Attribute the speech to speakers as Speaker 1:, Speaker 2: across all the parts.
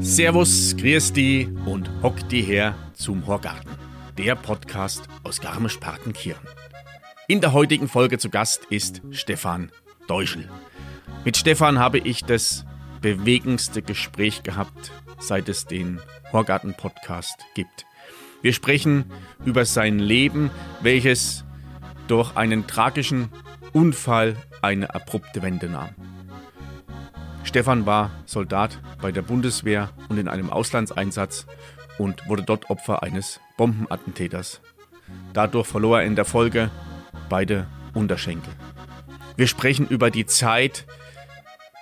Speaker 1: Servus, grüß die und hock die her zum Horgarten, der Podcast aus Garmisch-Partenkirchen. In der heutigen Folge zu Gast ist Stefan Deuschel. Mit Stefan habe ich das bewegendste Gespräch gehabt, seit es den Horgarten-Podcast gibt. Wir sprechen über sein Leben, welches durch einen tragischen Unfall eine abrupte Wende nahm. Stefan war Soldat bei der Bundeswehr und in einem Auslandseinsatz und wurde dort Opfer eines Bombenattentäters. Dadurch verlor er in der Folge beide Unterschenkel. Wir sprechen über die Zeit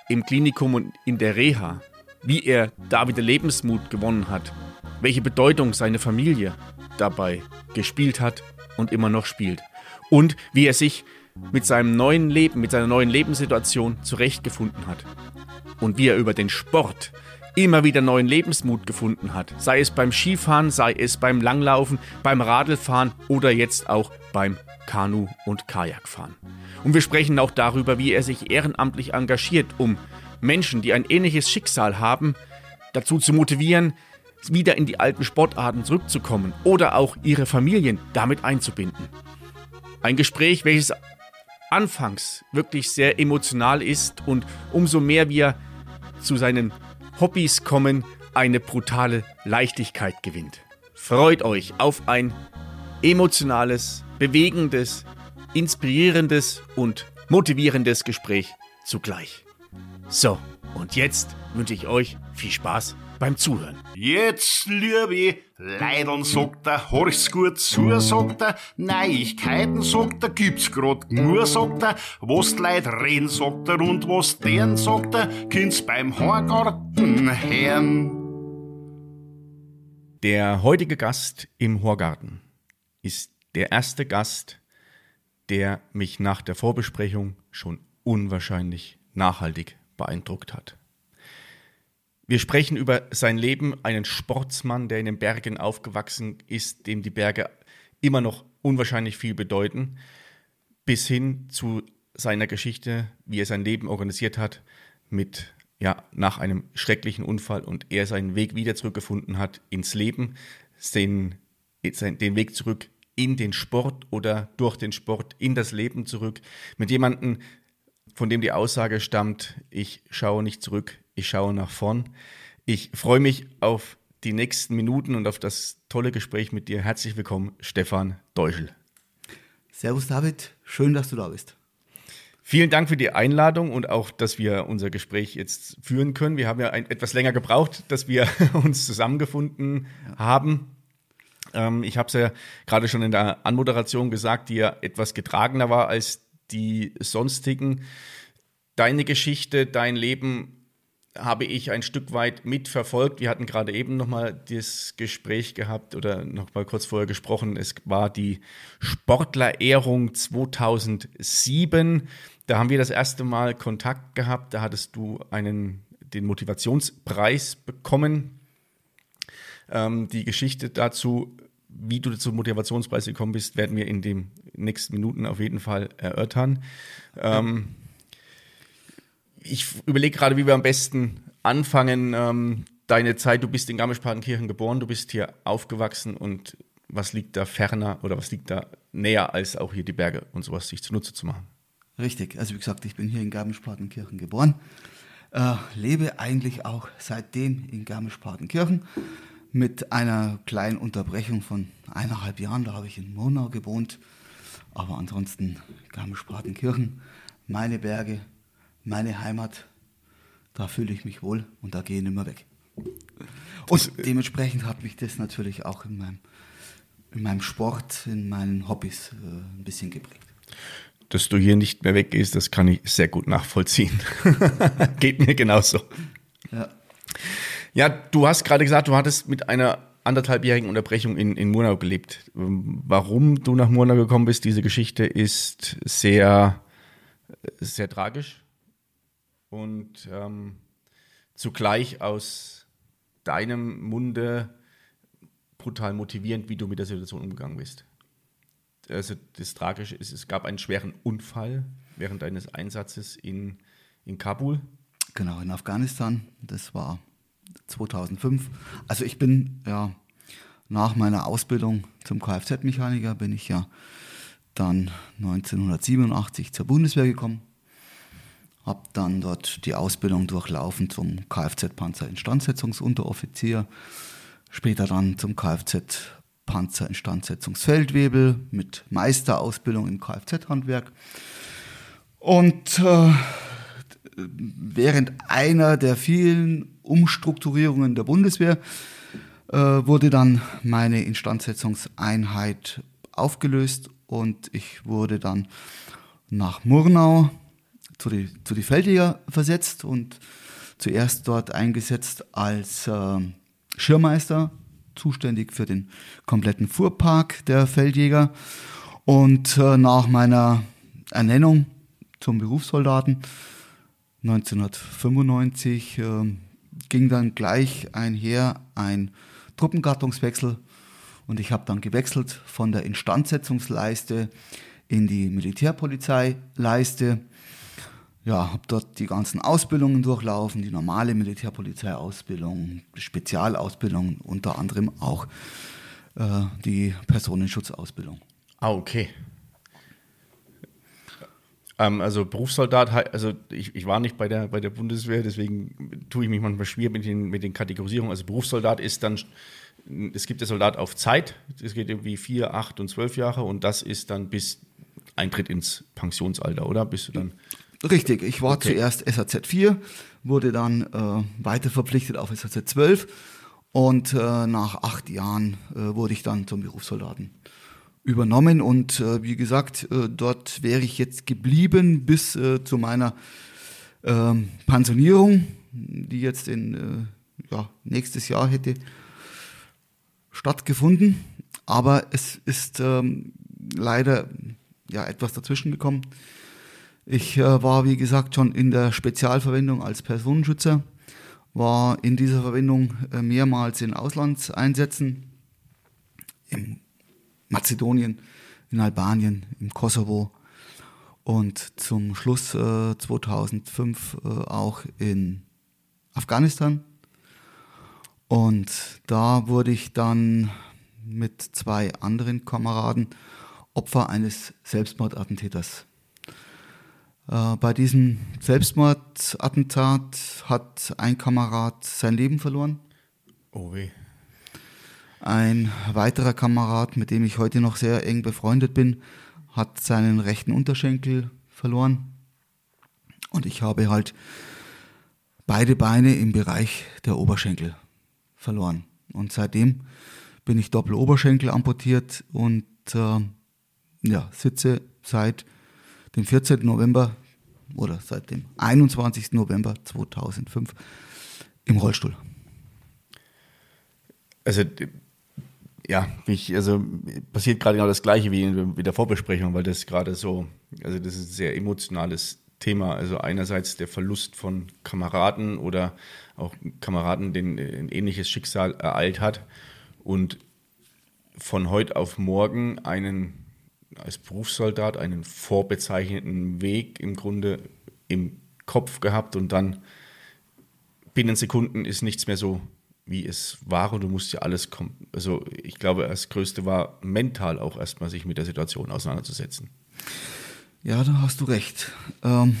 Speaker 1: im Klinikum und in der Reha, wie er da wieder Lebensmut gewonnen hat, welche Bedeutung seine Familie dabei gespielt hat und immer noch spielt und wie er sich mit seinem neuen Leben, mit seiner neuen Lebenssituation zurechtgefunden hat und wie er über den Sport immer wieder neuen Lebensmut gefunden hat. Sei es beim Skifahren, sei es beim Langlaufen, beim Radlfahren oder jetzt auch beim Kanu- und Kajakfahren. Und wir sprechen auch darüber, wie er sich ehrenamtlich engagiert, um Menschen, die ein ähnliches Schicksal haben, dazu zu motivieren, wieder in die alten Sportarten zurückzukommen oder auch ihre Familien damit einzubinden. Ein Gespräch, welches anfangs wirklich sehr emotional ist und umso mehr wir zu seinen Hobbys kommen, eine brutale Leichtigkeit gewinnt. Freut euch auf ein emotionales, bewegendes, inspirierendes und motivierendes Gespräch zugleich. So, und jetzt wünsche ich euch viel Spaß beim Zuhören.
Speaker 2: Jetzt, liebe Leidern, sagt er, horch's gut zu, sagt er, Neuigkeiten, sagt er, gibt's grad nur, sagt er, was die Leute reden, sagt er, und was deren, sagt er, kind's beim Horgarten hören.
Speaker 1: Der heutige Gast im Horgarten ist der erste Gast, der mich nach der Vorbesprechung schon unwahrscheinlich nachhaltig beeindruckt hat. Wir sprechen über sein Leben, einen Sportsmann, der in den Bergen aufgewachsen ist, dem die Berge immer noch unwahrscheinlich viel bedeuten, bis hin zu seiner Geschichte, wie er sein Leben organisiert hat, mit ja, nach einem schrecklichen Unfall und er seinen Weg wieder zurückgefunden hat ins Leben, den, den Weg zurück in den Sport oder durch den Sport in das Leben zurück, mit jemandem, von dem die Aussage stammt, ich schaue nicht zurück, ich schaue nach vorn. Ich freue mich auf die nächsten Minuten und auf das tolle Gespräch mit dir. Herzlich willkommen, Stefan Deuschel.
Speaker 3: Servus David, schön, dass du da bist.
Speaker 1: Vielen Dank für die Einladung und auch, dass wir unser Gespräch jetzt führen können. Wir haben ja ein, etwas länger gebraucht, dass wir uns zusammengefunden ja. haben. Ähm, ich habe es ja gerade schon in der Anmoderation gesagt, die ja etwas getragener war als die sonstigen. Deine Geschichte, dein Leben habe ich ein Stück weit mitverfolgt. Wir hatten gerade eben nochmal das Gespräch gehabt oder nochmal kurz vorher gesprochen. Es war die Sportlerehrung 2007. Da haben wir das erste Mal Kontakt gehabt. Da hattest du einen, den Motivationspreis bekommen. Ähm, die Geschichte dazu, wie du zum Motivationspreis gekommen bist, werden wir in den nächsten Minuten auf jeden Fall erörtern. Ähm, ich überlege gerade, wie wir am besten anfangen. Ähm, deine Zeit, du bist in Garmisch-Partenkirchen geboren, du bist hier aufgewachsen und was liegt da ferner oder was liegt da näher, als auch hier die Berge und sowas sich zunutze zu machen?
Speaker 3: Richtig, also wie gesagt, ich bin hier in Garmisch-Partenkirchen geboren, äh, lebe eigentlich auch seitdem in Garmisch-Partenkirchen mit einer kleinen Unterbrechung von eineinhalb Jahren, da habe ich in Monau gewohnt, aber ansonsten Garmisch-Partenkirchen, meine Berge, meine Heimat, da fühle ich mich wohl und da gehe ich nicht mehr weg. Und das, dementsprechend hat mich das natürlich auch in meinem, in meinem Sport, in meinen Hobbys äh, ein bisschen geprägt.
Speaker 1: Dass du hier nicht mehr weggehst, das kann ich sehr gut nachvollziehen. Geht mir genauso. Ja. Ja, du hast gerade gesagt, du hattest mit einer anderthalbjährigen Unterbrechung in, in Murnau gelebt. Warum du nach Murnau gekommen bist, diese Geschichte ist sehr, sehr tragisch und ähm, zugleich aus deinem Munde brutal motivierend, wie du mit der Situation umgegangen bist. Also das Tragische ist, es gab einen schweren Unfall während eines Einsatzes in, in Kabul.
Speaker 3: Genau, in Afghanistan. Das war 2005. Also ich bin ja nach meiner Ausbildung zum Kfz-Mechaniker bin ich ja dann 1987 zur Bundeswehr gekommen. Habe dann dort die Ausbildung durchlaufen zum Kfz-Panzer-Instandsetzungsunteroffizier. Später dann zum Kfz-Panzer-Instandsetzungsfeldwebel mit Meisterausbildung im Kfz-Handwerk. Und äh, während einer der vielen Umstrukturierungen der Bundeswehr äh, wurde dann meine Instandsetzungseinheit aufgelöst und ich wurde dann nach Murnau zu die, zu die Feldjäger versetzt und zuerst dort eingesetzt als äh, Schirmmeister, zuständig für den kompletten Fuhrpark der Feldjäger. Und äh, nach meiner Ernennung zum Berufssoldaten 1995 äh, ging dann gleich einher ein Truppengattungswechsel und ich habe dann gewechselt von der Instandsetzungsleiste in die Militärpolizeileiste. Ja, habe dort die ganzen Ausbildungen durchlaufen, die normale Militärpolizeiausbildung, Spezialausbildung, unter anderem auch äh, die Personenschutzausbildung.
Speaker 1: Ah, okay. Ähm, also Berufssoldat, also ich, ich war nicht bei der, bei der Bundeswehr, deswegen tue ich mich manchmal schwer mit den, mit den Kategorisierungen. Also Berufssoldat ist dann, es gibt der Soldat auf Zeit, es geht irgendwie vier, acht und zwölf Jahre und das ist dann bis Eintritt ins Pensionsalter, oder? Bist du dann?
Speaker 3: Richtig, ich war okay. zuerst SAZ 4, wurde dann äh, weiter verpflichtet auf SAZ 12 und äh, nach acht Jahren äh, wurde ich dann zum Berufssoldaten übernommen und äh, wie gesagt, äh, dort wäre ich jetzt geblieben bis äh, zu meiner ähm, Pensionierung, die jetzt in äh, ja, nächstes Jahr hätte stattgefunden. Aber es ist ähm, leider ja, etwas dazwischen gekommen. Ich äh, war, wie gesagt, schon in der Spezialverwendung als Personenschützer, war in dieser Verwendung äh, mehrmals in Auslandseinsätzen, im Mazedonien, in Albanien, im Kosovo und zum Schluss äh, 2005 äh, auch in Afghanistan. Und da wurde ich dann mit zwei anderen Kameraden Opfer eines Selbstmordattentäters. Äh, bei diesem Selbstmordattentat hat ein Kamerad sein Leben verloren.
Speaker 1: Oh weh.
Speaker 3: Ein weiterer Kamerad, mit dem ich heute noch sehr eng befreundet bin, hat seinen rechten Unterschenkel verloren. Und ich habe halt beide Beine im Bereich der Oberschenkel verloren. Und seitdem bin ich Doppeloberschenkel amputiert und äh, ja, sitze seit dem 14. November oder seit dem 21. November 2005 im Rollstuhl.
Speaker 1: Also ja, mich, also passiert gerade genau das Gleiche wie in, wie der Vorbesprechung, weil das gerade so, also das ist ein sehr emotionales Thema. Also einerseits der Verlust von Kameraden oder auch Kameraden, denen ein ähnliches Schicksal ereilt hat und von heute auf morgen einen als Berufssoldat einen vorbezeichneten Weg im Grunde im Kopf gehabt und dann binnen Sekunden ist nichts mehr so wie es war und du musst ja alles kommen. Also ich glaube, das Größte war mental auch erstmal sich mit der Situation auseinanderzusetzen.
Speaker 3: Ja, da hast du recht. Ähm,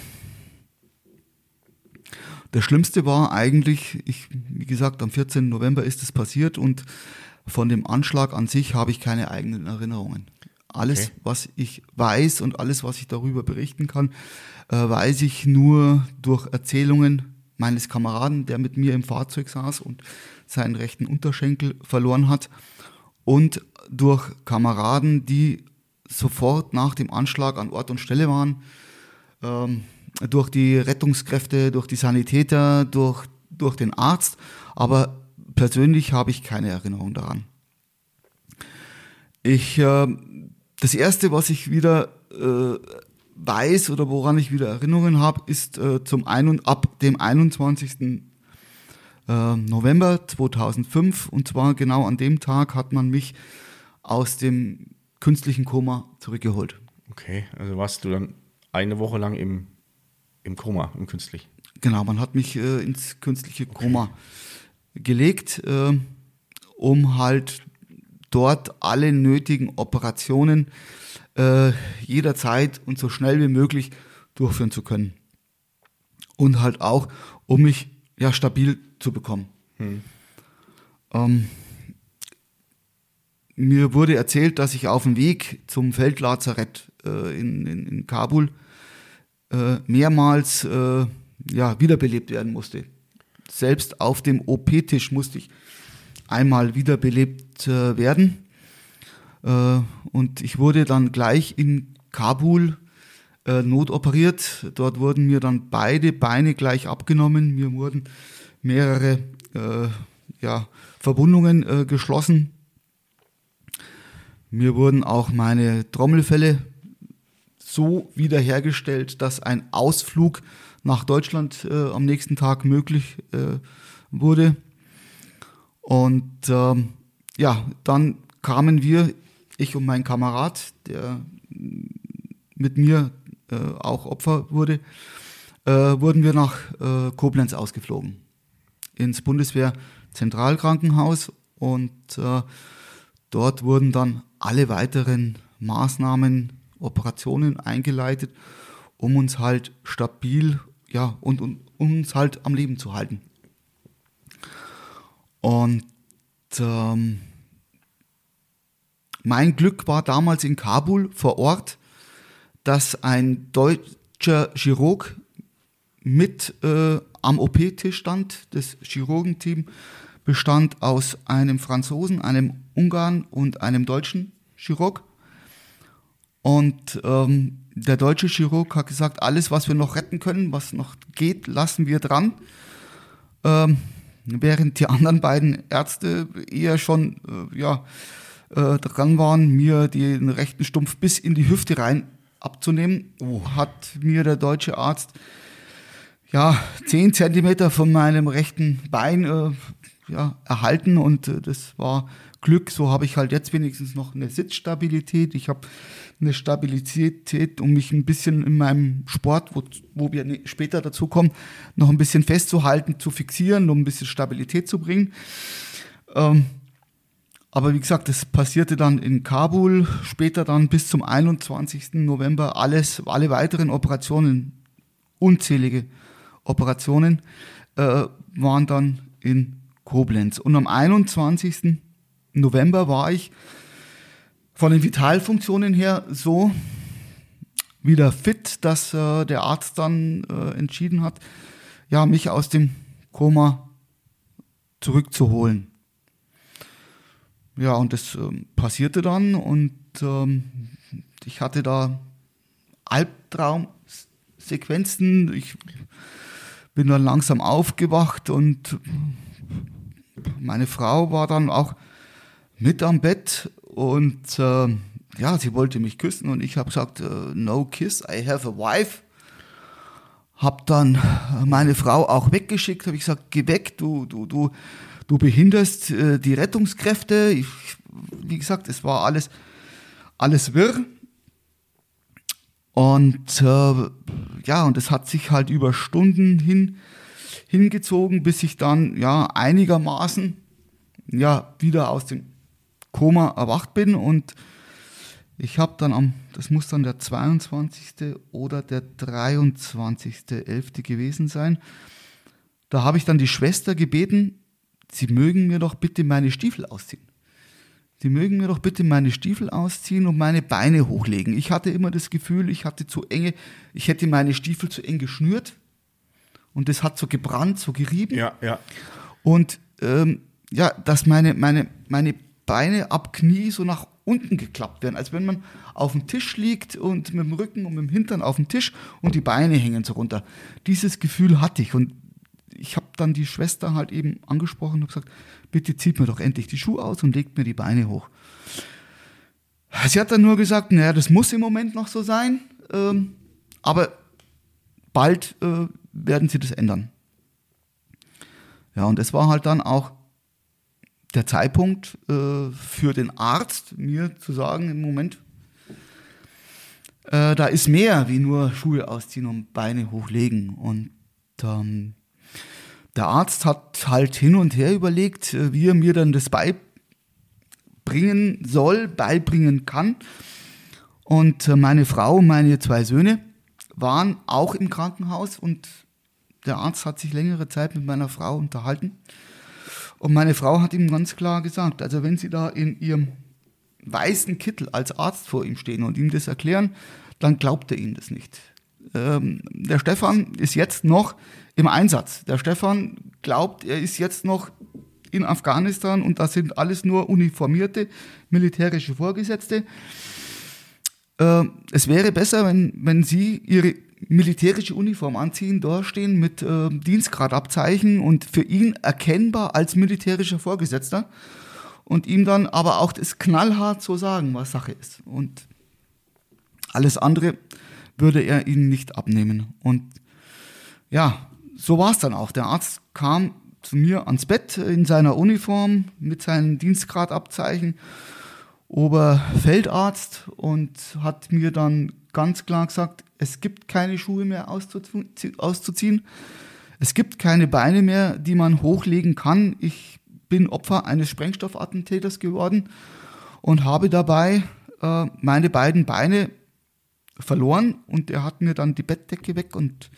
Speaker 3: das Schlimmste war eigentlich, ich, wie gesagt, am 14. November ist es passiert und von dem Anschlag an sich habe ich keine eigenen Erinnerungen. Alles, okay. was ich weiß und alles, was ich darüber berichten kann, äh, weiß ich nur durch Erzählungen meines Kameraden, der mit mir im Fahrzeug saß und seinen rechten Unterschenkel verloren hat und durch Kameraden, die sofort nach dem Anschlag an Ort und Stelle waren, ähm, durch die Rettungskräfte, durch die Sanitäter, durch, durch den Arzt, aber persönlich habe ich keine Erinnerung daran. Ich, äh, das erste, was ich wieder äh, weiß oder woran ich wieder Erinnerungen habe, ist äh, zum einen ab dem 21. äh, November 2005 und zwar genau an dem Tag hat man mich aus dem künstlichen Koma zurückgeholt.
Speaker 1: Okay, also warst du dann eine Woche lang im, im Koma, im künstlich?
Speaker 3: Genau, man hat mich äh, ins künstliche Koma gelegt, äh, um halt dort alle nötigen Operationen äh, jederzeit und so schnell wie möglich durchführen zu können. Und halt auch, um mich ja stabil zu bekommen. Hm. Ähm, mir wurde erzählt, dass ich auf dem Weg zum Feldlazarett äh, in, in, in, Kabul äh, mehrmals äh, ja, wiederbelebt werden musste. Selbst auf dem OP-Tisch musste ich einmal wiederbelebt äh, werden. Äh, und ich wurde dann gleich in Kabul äh, notoperiert. Dort wurden mir dann beide Beine gleich abgenommen. Mir wurden mehrere ja, Verbundungen geschlossen mir wurden auch meine Trommelfälle so wiederhergestellt, dass ein Ausflug nach Deutschland äh, am nächsten Tag möglich äh, wurde. Und ähm, ja, dann kamen wir, ich und mein Kamerad, der mit mir äh, auch Opfer wurde, äh, wurden wir nach äh, Koblenz ausgeflogen. Ins Bundeswehr-Zentralkrankenhaus und äh, dort wurden dann alle weiteren Maßnahmen, Operationen eingeleitet, um uns halt stabil ja, und, und uns halt am Leben zu halten. Und ähm, mein Glück war damals in Kabul vor Ort, dass ein deutscher Chirurg mit äh, am OP-Tisch stand. Das Chirurgenteam bestand aus einem Franzosen, einem Ungarn und einem Deutschen Chirurg. Und ähm, der deutsche Chirurg hat gesagt, alles, was wir noch retten können, was noch geht, lassen wir dran. Ähm, während die anderen beiden Ärzte eher schon äh, ja, äh, dran waren, mir den rechten Stumpf bis in die Hüfte rein abzunehmen, oh. hat mir der deutsche Arzt ja, 10 Zentimeter von meinem rechten Bein äh, ja, erhalten und äh, das war Glück. So habe ich halt jetzt wenigstens noch eine Sitzstabilität. Ich habe eine Stabilität, um mich ein bisschen in meinem Sport, wo, wo wir ne, später dazu kommen, noch ein bisschen festzuhalten, zu fixieren, um ein bisschen Stabilität zu bringen. Ähm, aber wie gesagt, das passierte dann in Kabul, später dann bis zum 21. November alles, alle weiteren Operationen, unzählige Operationen, äh, waren dann in Koblenz. Und am 21. November war ich von den Vitalfunktionen her so wieder fit, dass äh, der Arzt dann äh, entschieden hat, ja, mich aus dem Koma zurückzuholen. Ja, und das äh, passierte dann und ähm, ich hatte da Albtraumsequenzen. Ich bin dann langsam aufgewacht und meine Frau war dann auch mit am Bett und äh, ja, sie wollte mich küssen und ich habe gesagt, äh, no kiss, I have a wife. Hab dann meine Frau auch weggeschickt, habe ich gesagt, geh weg, du, du, du, du behinderst äh, die Rettungskräfte. Ich, wie gesagt, es war alles, alles wirr. Und äh, ja, und es hat sich halt über Stunden hin hingezogen, bis ich dann ja einigermaßen ja wieder aus dem Koma erwacht bin und ich habe dann am, das muss dann der 22. oder der 23.11. gewesen sein, da habe ich dann die Schwester gebeten, sie mögen mir doch bitte meine Stiefel ausziehen. Sie mögen mir doch bitte meine Stiefel ausziehen und meine Beine hochlegen. Ich hatte immer das Gefühl, ich hatte zu enge, ich hätte meine Stiefel zu eng geschnürt und das hat so gebrannt, so gerieben.
Speaker 1: Ja, ja.
Speaker 3: Und ähm, ja, dass meine, meine, meine Beine ab Knie so nach unten geklappt werden, als wenn man auf dem Tisch liegt und mit dem Rücken und mit dem Hintern auf dem Tisch und die Beine hängen so runter. Dieses Gefühl hatte ich und ich habe dann die Schwester halt eben angesprochen und gesagt, bitte zieht mir doch endlich die Schuhe aus und legt mir die Beine hoch. Sie hat dann nur gesagt, naja, das muss im Moment noch so sein, ähm, aber bald äh, werden sie das ändern. Ja, und es war halt dann auch der Zeitpunkt äh, für den Arzt, mir zu sagen, im Moment, äh, da ist mehr wie nur Schuhe ausziehen und Beine hochlegen. Und ähm, der Arzt hat halt hin und her überlegt, äh, wie er mir dann das beibringen soll, beibringen kann. Und äh, meine Frau und meine zwei Söhne waren auch im Krankenhaus und der Arzt hat sich längere Zeit mit meiner Frau unterhalten. Und meine Frau hat ihm ganz klar gesagt, also wenn Sie da in Ihrem weißen Kittel als Arzt vor ihm stehen und ihm das erklären, dann glaubt er Ihnen das nicht. Ähm, der Stefan ist jetzt noch im Einsatz. Der Stefan glaubt, er ist jetzt noch in Afghanistan und das sind alles nur uniformierte militärische Vorgesetzte. Äh, es wäre besser, wenn, wenn Sie Ihre militärische Uniform anziehen, dastehen mit äh, Dienstgradabzeichen und für ihn erkennbar als militärischer Vorgesetzter und ihm dann aber auch das knallhart so sagen, was Sache ist. Und alles andere würde er ihnen nicht abnehmen. Und ja, so war es dann auch. Der Arzt kam zu mir ans Bett in seiner Uniform mit seinen Dienstgradabzeichen, Oberfeldarzt, und hat mir dann ganz klar gesagt, es gibt keine Schuhe mehr auszuziehen. Es gibt keine Beine mehr, die man hochlegen kann. Ich bin Opfer eines Sprengstoffattentäters geworden und habe dabei äh, meine beiden Beine verloren und er hat mir dann die Bettdecke weg und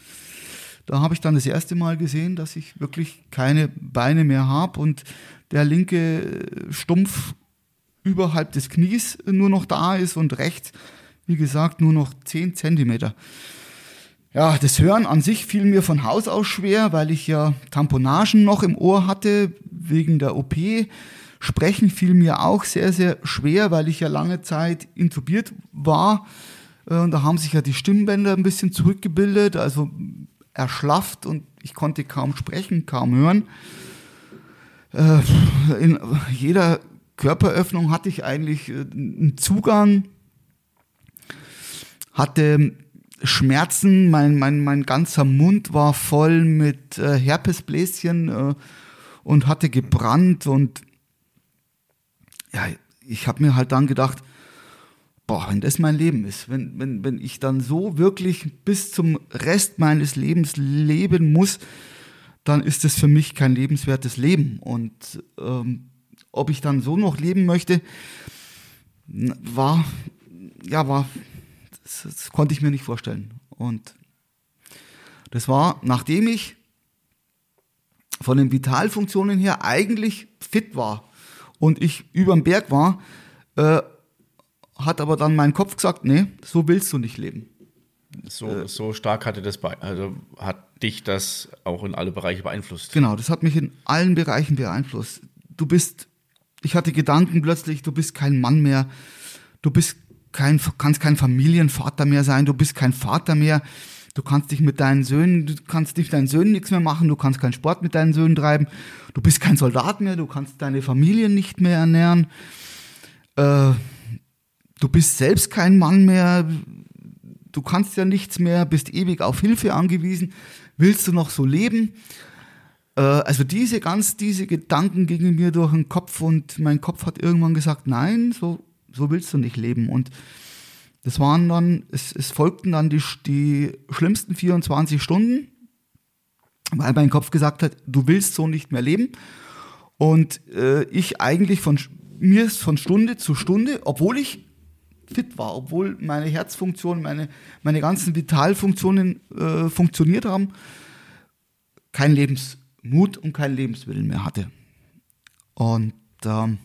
Speaker 3: da habe ich dann das erste Mal gesehen, dass ich wirklich keine Beine mehr habe und der linke Stumpf überhalb des Knies nur noch da ist und rechts, wie gesagt, nur noch 10 Zentimeter. Ja, das Hören an sich fiel mir von Haus aus schwer, weil ich ja Tamponagen noch im Ohr hatte wegen der OP. Sprechen fiel mir auch sehr, sehr schwer, weil ich ja lange Zeit intubiert war. Äh, und da haben sich ja die Stimmbänder ein bisschen zurückgebildet, also erschlafft und ich konnte kaum sprechen, kaum hören. Äh, in jeder Körperöffnung hatte ich eigentlich äh, einen Zugang, hatte Schmerzen, mein, mein, mein ganzer Mund war voll mit Herpesbläschen und hatte gebrannt und ja, ich habe mir halt dann gedacht, boah, wenn das mein Leben ist, wenn, wenn, wenn ich dann so wirklich bis zum Rest meines Lebens leben muss, dann ist das für mich kein lebenswertes Leben. Und ähm, ob ich dann so noch leben möchte, war, ja, war, das, das konnte ich mir nicht vorstellen. Und das war, nachdem ich von den Vitalfunktionen her eigentlich fit war und ich über dem Berg war, äh, hat aber dann mein Kopf gesagt, nee, so willst du nicht leben.
Speaker 1: So, äh, so stark hatte das also hat dich das auch in alle Bereiche beeinflusst.
Speaker 3: Genau, das hat mich in allen Bereichen beeinflusst. Du bist, ich hatte Gedanken plötzlich, du bist kein Mann mehr, du bist kein, kannst kein Familienvater mehr sein, du bist kein Vater mehr, du kannst dich mit deinen Söhnen, du kannst dich mit deinen Söhnen nichts mehr machen, du kannst keinen Sport mit deinen Söhnen treiben, du bist kein Soldat mehr, du kannst deine Familie nicht mehr ernähren. Äh, du bist selbst kein Mann mehr, du kannst ja nichts mehr, bist ewig auf Hilfe angewiesen, willst du noch so leben? Äh, also diese ganz, diese Gedanken gingen mir durch den Kopf und mein Kopf hat irgendwann gesagt, nein, so, so willst du nicht leben. Und das waren dann, es, es folgten dann die, die schlimmsten 24 Stunden, weil mein Kopf gesagt hat, du willst so nicht mehr leben. Und äh, ich eigentlich von mir von Stunde zu Stunde, obwohl ich fit war, obwohl meine Herzfunktion, meine, meine ganzen Vitalfunktionen äh, funktioniert haben, kein Lebensmut und kein Lebenswillen mehr hatte. Und ähm,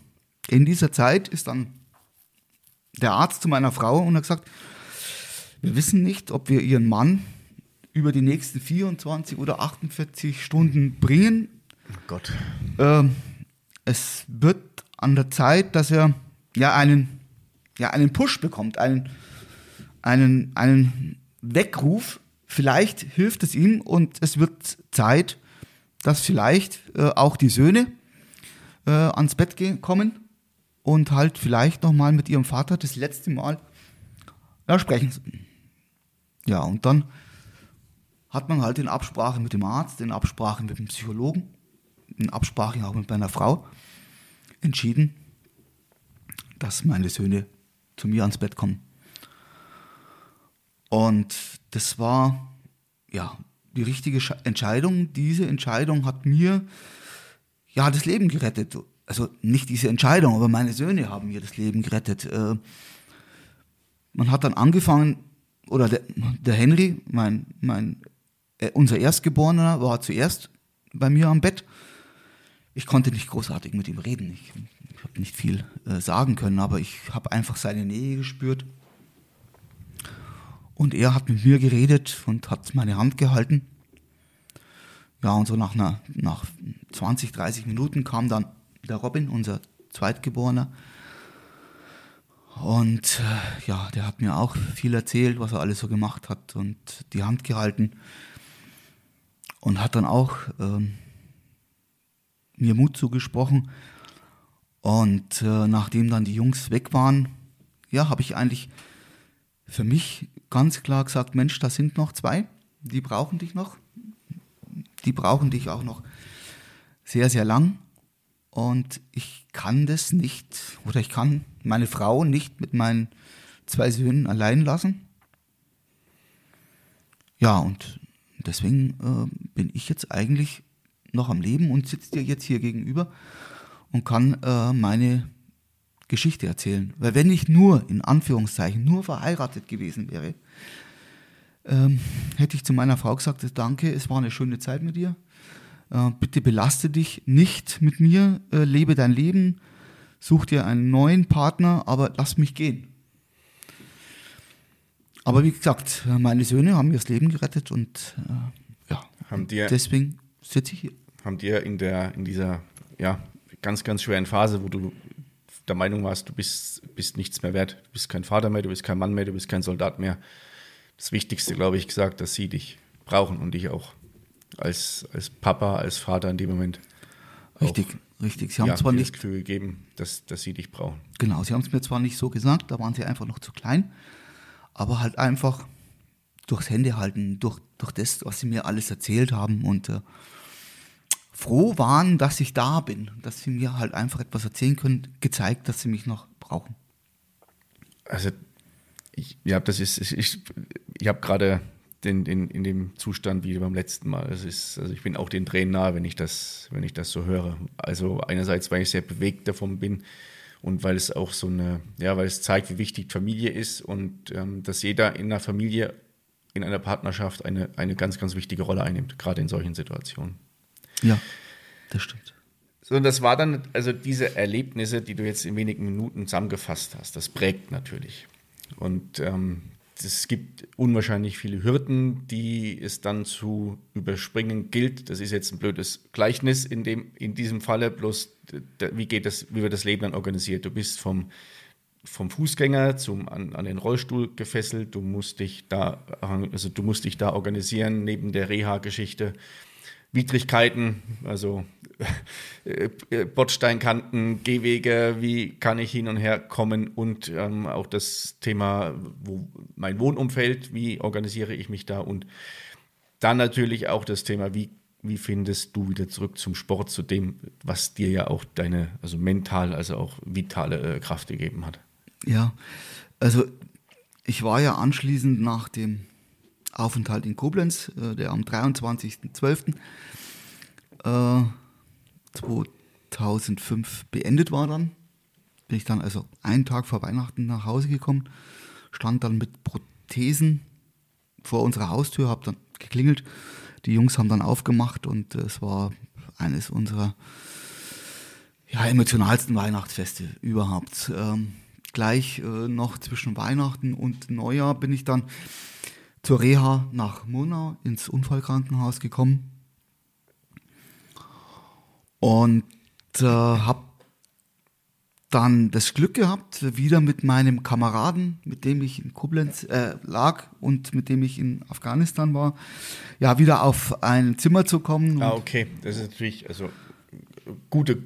Speaker 3: in dieser Zeit ist dann der Arzt zu meiner Frau und hat gesagt, wir wissen nicht, ob wir ihren Mann über die nächsten 24 oder 48 Stunden bringen.
Speaker 1: Oh Gott.
Speaker 3: Ähm, es wird an der Zeit, dass er ja einen ja, einen Push bekommt, einen, einen, einen Weckruf. Vielleicht hilft es ihm und es wird Zeit, dass vielleicht äh, auch die Söhne äh, ans Bett gehen, kommen und halt vielleicht nochmal mit ihrem Vater das letzte Mal ja, sprechen. Ja, und dann hat man halt in Absprache mit dem Arzt, in Absprache mit dem Psychologen in Absprache auch mit meiner Frau entschieden, dass meine Söhne zu mir ans Bett kommen. Und das war ja die richtige Entscheidung. Diese Entscheidung hat mir ja das Leben gerettet. Also nicht diese Entscheidung, aber meine Söhne haben mir das Leben gerettet. Äh, man hat dann angefangen, oder der, der Henry, mein, mein, äh, unser Erstgeborener, war zuerst bei mir am Bett. Ich konnte nicht großartig mit ihm reden. Ich, habe nicht viel äh, sagen können, aber ich habe einfach seine Nähe gespürt. Und er hat mit mir geredet und hat meine Hand gehalten. Ja, und so nach, einer, nach 20, 30 Minuten kam dann der Robin, unser Zweitgeborener. Und äh, ja, der hat mir auch viel erzählt, was er alles so gemacht hat und die Hand gehalten. Und hat dann auch ähm, mir Mut zugesprochen. Und äh, nachdem dann die Jungs weg waren, ja, habe ich eigentlich für mich ganz klar gesagt, Mensch, da sind noch zwei, die brauchen dich noch. Die brauchen dich auch noch sehr, sehr lang. Und ich kann das nicht, oder ich kann meine Frau nicht mit meinen zwei Söhnen allein lassen. Ja, und deswegen äh, bin ich jetzt eigentlich noch am Leben und sitze dir jetzt hier gegenüber und kann äh, meine Geschichte erzählen. Weil wenn ich nur, in Anführungszeichen, nur verheiratet gewesen wäre, ähm, hätte ich zu meiner Frau gesagt, danke, es war eine schöne Zeit mit dir. Äh, bitte belaste dich nicht mit mir, äh, lebe dein Leben, such dir einen neuen Partner, aber lass mich gehen. Aber wie gesagt, meine Söhne haben mir das Leben gerettet und äh, ja,
Speaker 1: haben dir,
Speaker 3: deswegen sitze ich hier.
Speaker 1: Haben dir in, der, in dieser ja, ganz, ganz schweren Phase, wo du der Meinung warst, du bist, bist nichts mehr wert, du bist kein Vater mehr, du bist kein Mann mehr, du bist kein Soldat mehr, das Wichtigste, glaube ich, gesagt, dass sie dich brauchen und dich auch als, als Papa, als Vater in dem Moment.
Speaker 3: Richtig, auch, richtig. Sie haben ja, zwar nicht
Speaker 1: das Gefühl gegeben, dass, dass sie dich brauchen.
Speaker 3: Genau, sie haben es mir zwar nicht so gesagt, da waren sie einfach noch zu klein, aber halt einfach durchs Händehalten, durch, durch das, was sie mir alles erzählt haben und äh, froh waren, dass ich da bin, dass sie mir halt einfach etwas erzählen können, gezeigt, dass sie mich noch brauchen.
Speaker 1: Also ich, ja, das ist, ich, ich habe gerade den, den, in dem Zustand wie beim letzten Mal. Es ist, also ich bin auch den Tränen nahe, wenn ich das, wenn ich das so höre. Also einerseits, weil ich sehr bewegt davon bin und weil es auch so eine, ja, weil es zeigt, wie wichtig Familie ist und ähm, dass jeder in einer Familie, in einer Partnerschaft eine, eine ganz, ganz wichtige Rolle einnimmt, gerade in solchen Situationen.
Speaker 3: Ja, das stimmt.
Speaker 1: So, und das war dann, also diese Erlebnisse, die du jetzt in wenigen Minuten zusammengefasst hast, das prägt natürlich. Und ähm, es gibt unwahrscheinlich viele Hürden, die es dann zu überspringen gilt. Das ist jetzt ein blödes Gleichnis in, dem, in diesem Falle, bloß wie geht das, wie wird das Leben dann organisiert? Du bist vom, vom Fußgänger zum, an, an den Rollstuhl gefesselt, du musst dich da, also du musst dich da organisieren neben der Reha-Geschichte. Widrigkeiten, also äh, äh, Bordsteinkanten, Gehwege, wie kann ich hin und her kommen und ähm, auch das Thema, wo mein Wohnumfeld, wie organisiere ich mich da und dann natürlich auch das Thema, wie, wie findest du wieder zurück zum Sport, zu dem, was dir ja auch deine, also mental, also auch vitale äh, Kraft gegeben hat.
Speaker 3: Ja, also ich war ja anschließend nach dem Aufenthalt in Koblenz, äh, der am 23.12. Äh, 2005 beendet war dann. Bin ich dann also einen Tag vor Weihnachten nach Hause gekommen, stand dann mit Prothesen vor unserer Haustür, habe dann geklingelt. Die Jungs haben dann aufgemacht und es war eines unserer ja, emotionalsten Weihnachtsfeste überhaupt. Ähm, gleich äh, noch zwischen Weihnachten und Neujahr bin ich dann zur Reha nach Murnau ins Unfallkrankenhaus gekommen und äh, habe dann das Glück gehabt, wieder mit meinem Kameraden, mit dem ich in Koblenz äh, lag und mit dem ich in Afghanistan war, ja, wieder auf ein Zimmer zu kommen.
Speaker 1: Ah, okay. Das ist natürlich also gute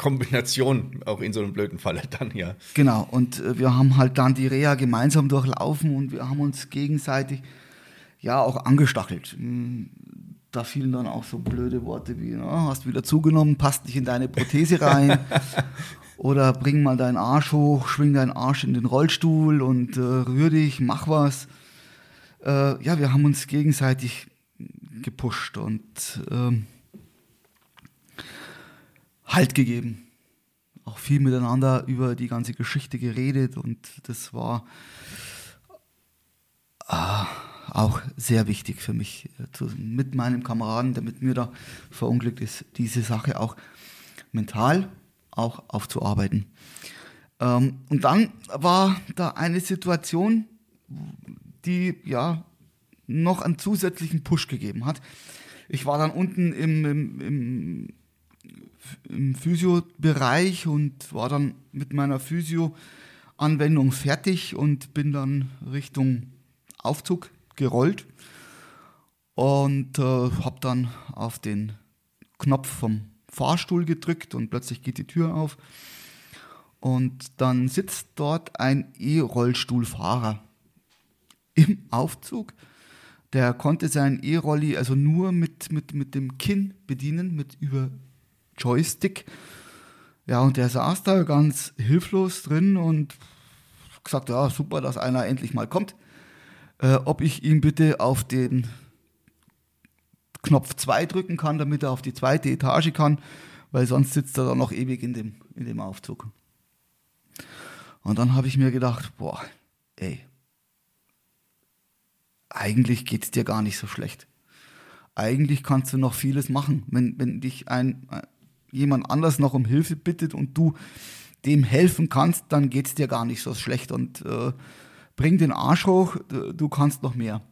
Speaker 1: Kombination auch in so einem blöden Falle dann, ja.
Speaker 3: Genau. Und äh, wir haben halt dann die Reha gemeinsam durchlaufen und wir haben uns gegenseitig ja auch angestachelt. Hm, da fielen dann auch so blöde Worte wie, na, hast wieder zugenommen, passt nicht in deine Prothese rein. Oder bring mal deinen Arsch hoch, schwing deinen Arsch in den Rollstuhl und äh, rühr dich, mach was. Äh, ja, wir haben uns gegenseitig gepusht und ähm, Halt gegeben. Auch viel miteinander über die ganze Geschichte geredet und das war ah, auch sehr wichtig für mich, äh, mit meinem Kameraden, der mit mir da verunglückt ist, diese Sache auch mental auch aufzuarbeiten. Ähm, und dann war da eine Situation, die ja noch einen zusätzlichen Push gegeben hat. Ich war dann unten im, im, im, im Physiobereich und war dann mit meiner Physio-Anwendung fertig und bin dann Richtung Aufzug gerollt und äh, habe dann auf den Knopf vom Fahrstuhl gedrückt und plötzlich geht die Tür auf und dann sitzt dort ein E-Rollstuhlfahrer im Aufzug. Der konnte seinen E-Rolli also nur mit, mit, mit dem Kinn bedienen, mit über Joystick. Ja, und der saß da ganz hilflos drin und gesagt, ja, super, dass einer endlich mal kommt. Äh, ob ich ihm bitte auf den Knopf 2 drücken kann, damit er auf die zweite Etage kann, weil sonst sitzt er dann noch ewig in dem, in dem Aufzug. Und dann habe ich mir gedacht, boah, ey, eigentlich geht es dir gar nicht so schlecht. Eigentlich kannst du noch vieles machen. Wenn, wenn dich ein, jemand anders noch um Hilfe bittet und du dem helfen kannst, dann geht es dir gar nicht so schlecht. Und äh, bring den Arsch hoch, du kannst noch mehr.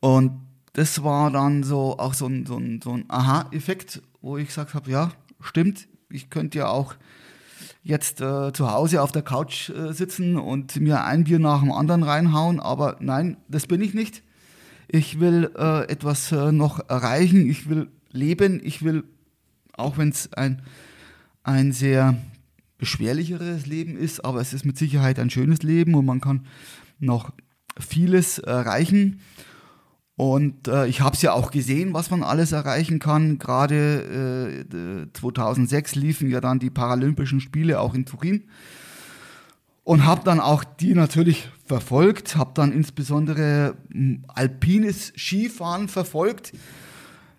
Speaker 3: Und das war dann so auch so ein, so ein, so ein Aha-Effekt, wo ich gesagt habe, ja, stimmt, ich könnte ja auch jetzt äh, zu Hause auf der Couch äh, sitzen und mir ein Bier nach dem anderen reinhauen, aber nein, das bin ich nicht. Ich will äh, etwas äh, noch erreichen, ich will leben, ich will, auch wenn es ein, ein sehr beschwerlicheres Leben ist, aber es ist mit Sicherheit ein schönes Leben und man kann noch vieles erreichen. Und äh, ich habe es ja auch gesehen, was man alles erreichen kann. Gerade äh, 2006 liefen ja dann die Paralympischen Spiele auch in Turin. Und habe dann auch die natürlich verfolgt, habe dann insbesondere hm, alpines Skifahren verfolgt.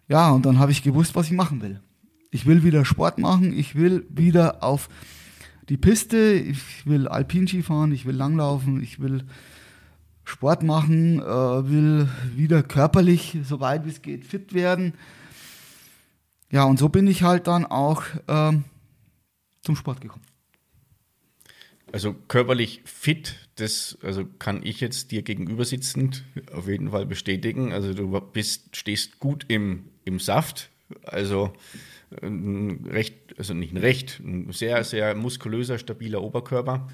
Speaker 3: Ja, und dann habe ich gewusst, was ich machen will. Ich will wieder Sport machen, ich will wieder auf die Piste, ich will Alpinski fahren, ich will langlaufen, ich will Sport machen, äh, will wieder körperlich, soweit wie es geht, fit werden. Ja, und so bin ich halt dann auch ähm, zum Sport gekommen.
Speaker 1: Also körperlich fit, das also kann ich jetzt dir gegenüber sitzend auf jeden Fall bestätigen. Also du bist, stehst gut im, im Saft. Also ein recht, also nicht ein recht, ein sehr, sehr muskulöser, stabiler Oberkörper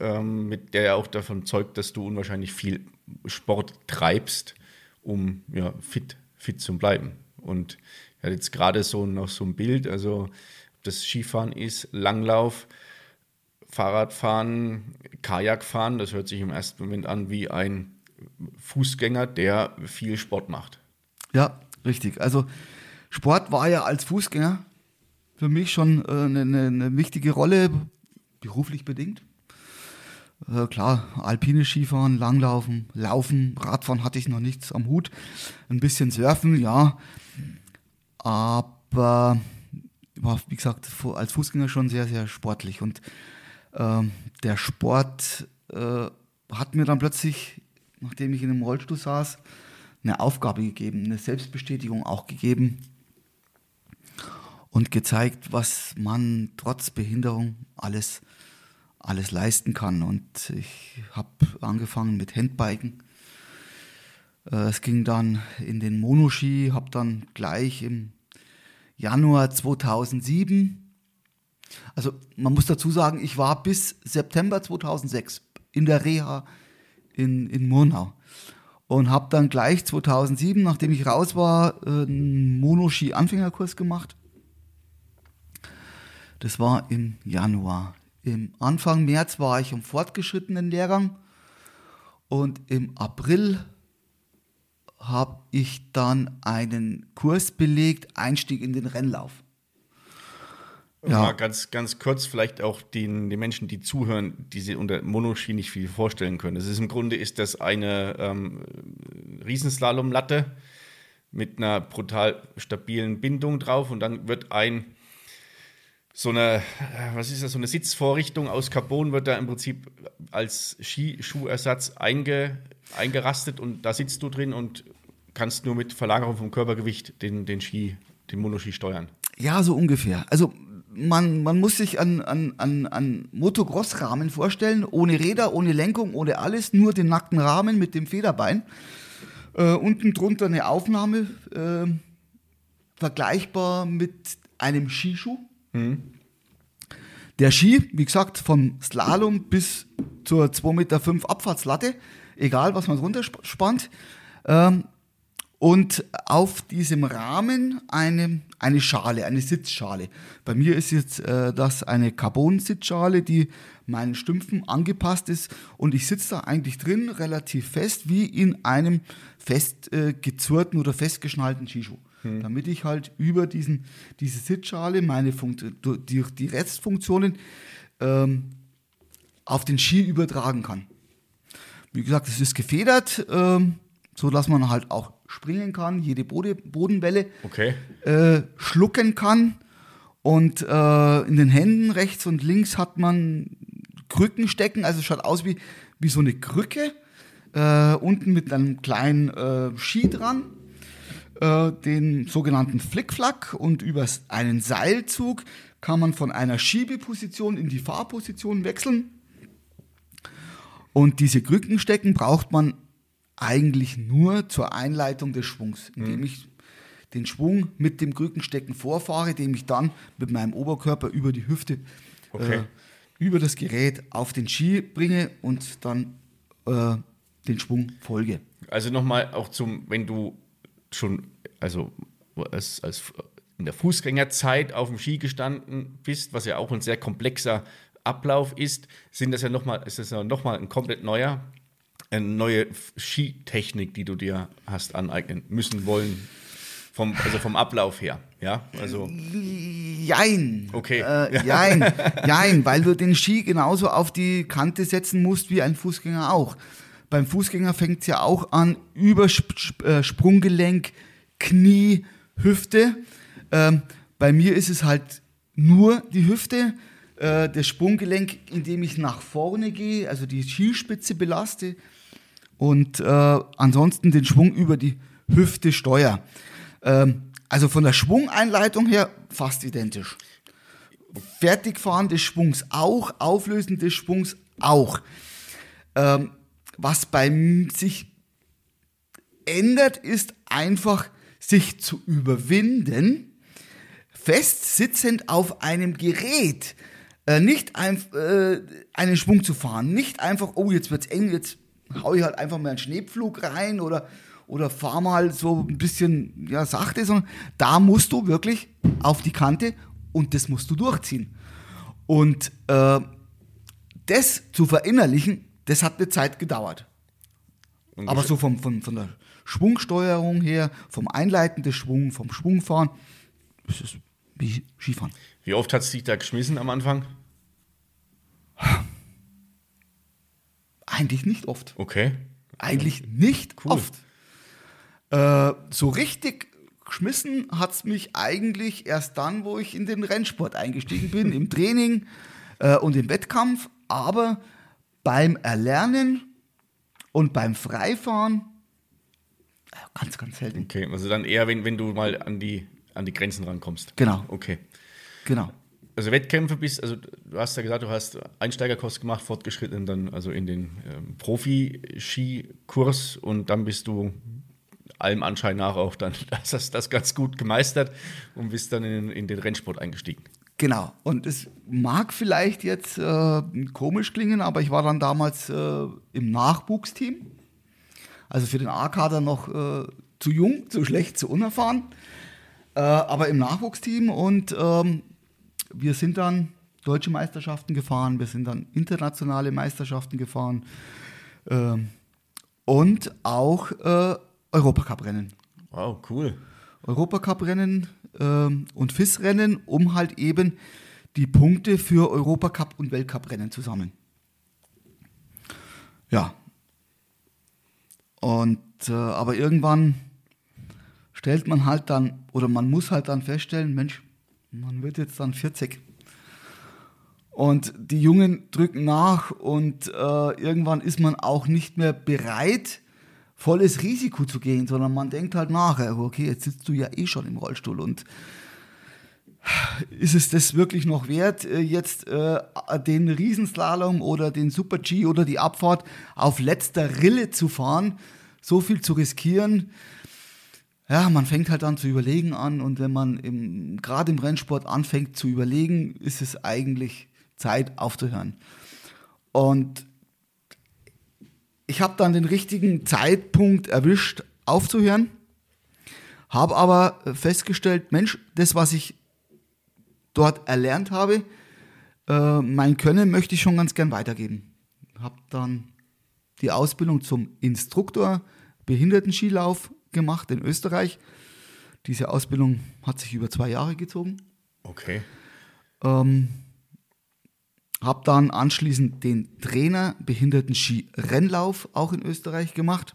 Speaker 1: ähm, mit der auch davon zeugt, dass du unwahrscheinlich viel Sport treibst, um ja, fit, fit zu bleiben. Und ja, jetzt gerade so noch so ein Bild, also das Skifahren ist, Langlauf, Fahrradfahren, Kajakfahren, das hört sich im ersten Moment an wie ein Fußgänger, der viel Sport macht.
Speaker 3: Ja, richtig. Also Sport war ja als Fußgänger für mich schon äh, eine, eine wichtige Rolle, beruflich bedingt. Äh, klar, alpine Skifahren, Langlaufen, Laufen, Radfahren hatte ich noch nichts am Hut. Ein bisschen Surfen, ja. Aber war, wie gesagt, als Fußgänger schon sehr, sehr sportlich. Und äh, der Sport äh, hat mir dann plötzlich, nachdem ich in einem Rollstuhl saß, eine Aufgabe gegeben, eine Selbstbestätigung auch gegeben und gezeigt, was man trotz Behinderung alles alles leisten kann. Und ich habe angefangen mit Handbiken. Äh, es ging dann in den Monoski, habe dann gleich im Januar 2007, also man muss dazu sagen, ich war bis September 2006 in der Reha in, in Murnau und habe dann gleich 2007, nachdem ich raus war, einen Monoski-Anfängerkurs gemacht. Das war im Januar im Anfang März war ich im fortgeschrittenen Lehrgang und im April habe ich dann einen Kurs belegt, Einstieg in den Rennlauf.
Speaker 1: Ja. Mal ganz, ganz kurz vielleicht auch den, den Menschen, die zuhören, die sich unter Monoski nicht viel vorstellen können. Das ist im Grunde ist das eine ähm, Riesenslalomlatte mit einer brutal stabilen Bindung drauf und dann wird ein so eine, äh, was ist das, so eine Sitzvorrichtung aus Carbon wird da im Prinzip als Skischuhersatz einge, eingerastet und da sitzt du drin und kannst nur mit Verlagerung vom Körpergewicht den, den Ski, den Monoski steuern.
Speaker 3: Ja, so ungefähr. Also man, man muss sich an, an, an, an Motocross-Rahmen vorstellen, ohne Räder, ohne Lenkung, ohne alles, nur den nackten Rahmen mit dem Federbein. Äh, unten drunter eine Aufnahme, äh, vergleichbar mit einem Skischuh. Mhm. Der Ski, wie gesagt, vom Slalom bis zur 2,5 Meter Abfahrtslatte, egal was man runterspannt. Ähm, und auf diesem Rahmen eine, eine Schale, eine Sitzschale. Bei mir ist jetzt äh, das eine Carbon-Sitzschale, die meinen Stümpfen angepasst ist und ich sitze da eigentlich drin relativ fest, wie in einem fest äh, gezurrten oder festgeschnallten Skischuh. Hm. Damit ich halt über diesen, diese Sitzschale meine Funkt die, die Restfunktionen ähm, auf den Ski übertragen kann. Wie gesagt, es ist gefedert, ähm, so dass man halt auch springen kann, jede Bode Bodenwelle
Speaker 1: okay.
Speaker 3: äh, schlucken kann. Und äh, in den Händen rechts und links hat man Krücken stecken, also es schaut aus wie, wie so eine Krücke, äh, unten mit einem kleinen äh, Ski dran, äh, den sogenannten Flickflack und über einen Seilzug kann man von einer Schiebeposition in die Fahrposition wechseln. Und diese Krückenstecken braucht man eigentlich nur zur Einleitung des Schwungs, indem mhm. ich den Schwung mit dem Krückenstecken vorfahre, dem ich dann mit meinem Oberkörper über die Hüfte, okay. äh, über das Gerät auf den Ski bringe und dann äh, den Schwung folge.
Speaker 1: Also nochmal auch zum, wenn du schon, also als, als in der Fußgängerzeit auf dem Ski gestanden bist, was ja auch ein sehr komplexer Ablauf ist, sind das ja nochmal, ist das ja nochmal ein komplett neuer eine neue Skitechnik, die du dir hast aneignen müssen wollen? Vom, also vom Ablauf her, ja? Also
Speaker 3: jein.
Speaker 1: Okay.
Speaker 3: Äh, jein, jein, weil du den Ski genauso auf die Kante setzen musst wie ein Fußgänger auch. Beim Fußgänger fängt es ja auch an über äh, Sprunggelenk, Knie, Hüfte. Ähm, bei mir ist es halt nur die Hüfte, äh, das Sprunggelenk, indem ich nach vorne gehe, also die Skispitze belaste und äh, ansonsten den Schwung über die Hüfte steuer. Ähm, also von der Schwungeinleitung her fast identisch. Fertigfahren des Schwungs auch, Auflösen des Schwungs auch. Ähm, was bei sich ändert, ist einfach sich zu überwinden, fest sitzend auf einem Gerät, äh, nicht ein, äh, einen Schwung zu fahren, nicht einfach, oh, jetzt wird's eng, jetzt hau ich halt einfach mal einen Schneepflug rein oder, oder fahr mal so ein bisschen ja, sachte, sondern da musst du wirklich auf die Kante und das musst du durchziehen. Und äh, das zu verinnerlichen, das hat eine Zeit gedauert. Aber so vom, von, von der Schwungsteuerung her, vom Einleiten des Schwungs, vom Schwungfahren, das ist wie Skifahren.
Speaker 1: Wie oft hat es dich da geschmissen am Anfang?
Speaker 3: Eigentlich nicht oft.
Speaker 1: Okay.
Speaker 3: Eigentlich nicht cool. oft. Äh, so richtig geschmissen hat es mich eigentlich erst dann, wo ich in den Rennsport eingestiegen bin, im Training äh, und im Wettkampf. Aber beim Erlernen und beim Freifahren äh, ganz, ganz selten.
Speaker 1: Okay, also dann eher, wenn, wenn du mal an die, an die Grenzen rankommst.
Speaker 3: Genau.
Speaker 1: Okay.
Speaker 3: Genau
Speaker 1: also Wettkämpfe bist, also du hast ja gesagt, du hast Einsteigerkurs gemacht, fortgeschritten dann also in den ähm, Profi-Skikurs und dann bist du allem Anschein nach auch dann das hast das ganz gut gemeistert und bist dann in, in den Rennsport eingestiegen.
Speaker 3: Genau. Und es mag vielleicht jetzt äh, komisch klingen, aber ich war dann damals äh, im Nachwuchsteam. Also für den A-Kader noch äh, zu jung, zu schlecht, zu unerfahren. Äh, aber im Nachwuchsteam und ähm, wir sind dann deutsche Meisterschaften gefahren, wir sind dann internationale Meisterschaften gefahren ähm, und auch äh, Europacup-Rennen.
Speaker 1: Wow, cool.
Speaker 3: Europacup-Rennen ähm, und FIS-Rennen, um halt eben die Punkte für Europacup und Weltcup-Rennen zu sammeln. Ja. Und äh, aber irgendwann stellt man halt dann, oder man muss halt dann feststellen, Mensch, man wird jetzt dann 40. Und die Jungen drücken nach und äh, irgendwann ist man auch nicht mehr bereit, volles Risiko zu gehen, sondern man denkt halt nachher, okay, jetzt sitzt du ja eh schon im Rollstuhl und ist es das wirklich noch wert, äh, jetzt äh, den Riesenslalom oder den Super G oder die Abfahrt auf letzter Rille zu fahren, so viel zu riskieren? Ja, man fängt halt dann zu überlegen an und wenn man gerade im Rennsport anfängt zu überlegen, ist es eigentlich Zeit aufzuhören. Und ich habe dann den richtigen Zeitpunkt erwischt, aufzuhören, habe aber festgestellt, Mensch, das, was ich dort erlernt habe, äh, mein Können möchte ich schon ganz gern weitergeben. Habe dann die Ausbildung zum Instruktor Behindertenskilauf gemacht in Österreich. Diese Ausbildung hat sich über zwei Jahre gezogen.
Speaker 1: Okay.
Speaker 3: Ähm, habe dann anschließend den Trainer Behinderten-Ski-Rennlauf auch in Österreich gemacht.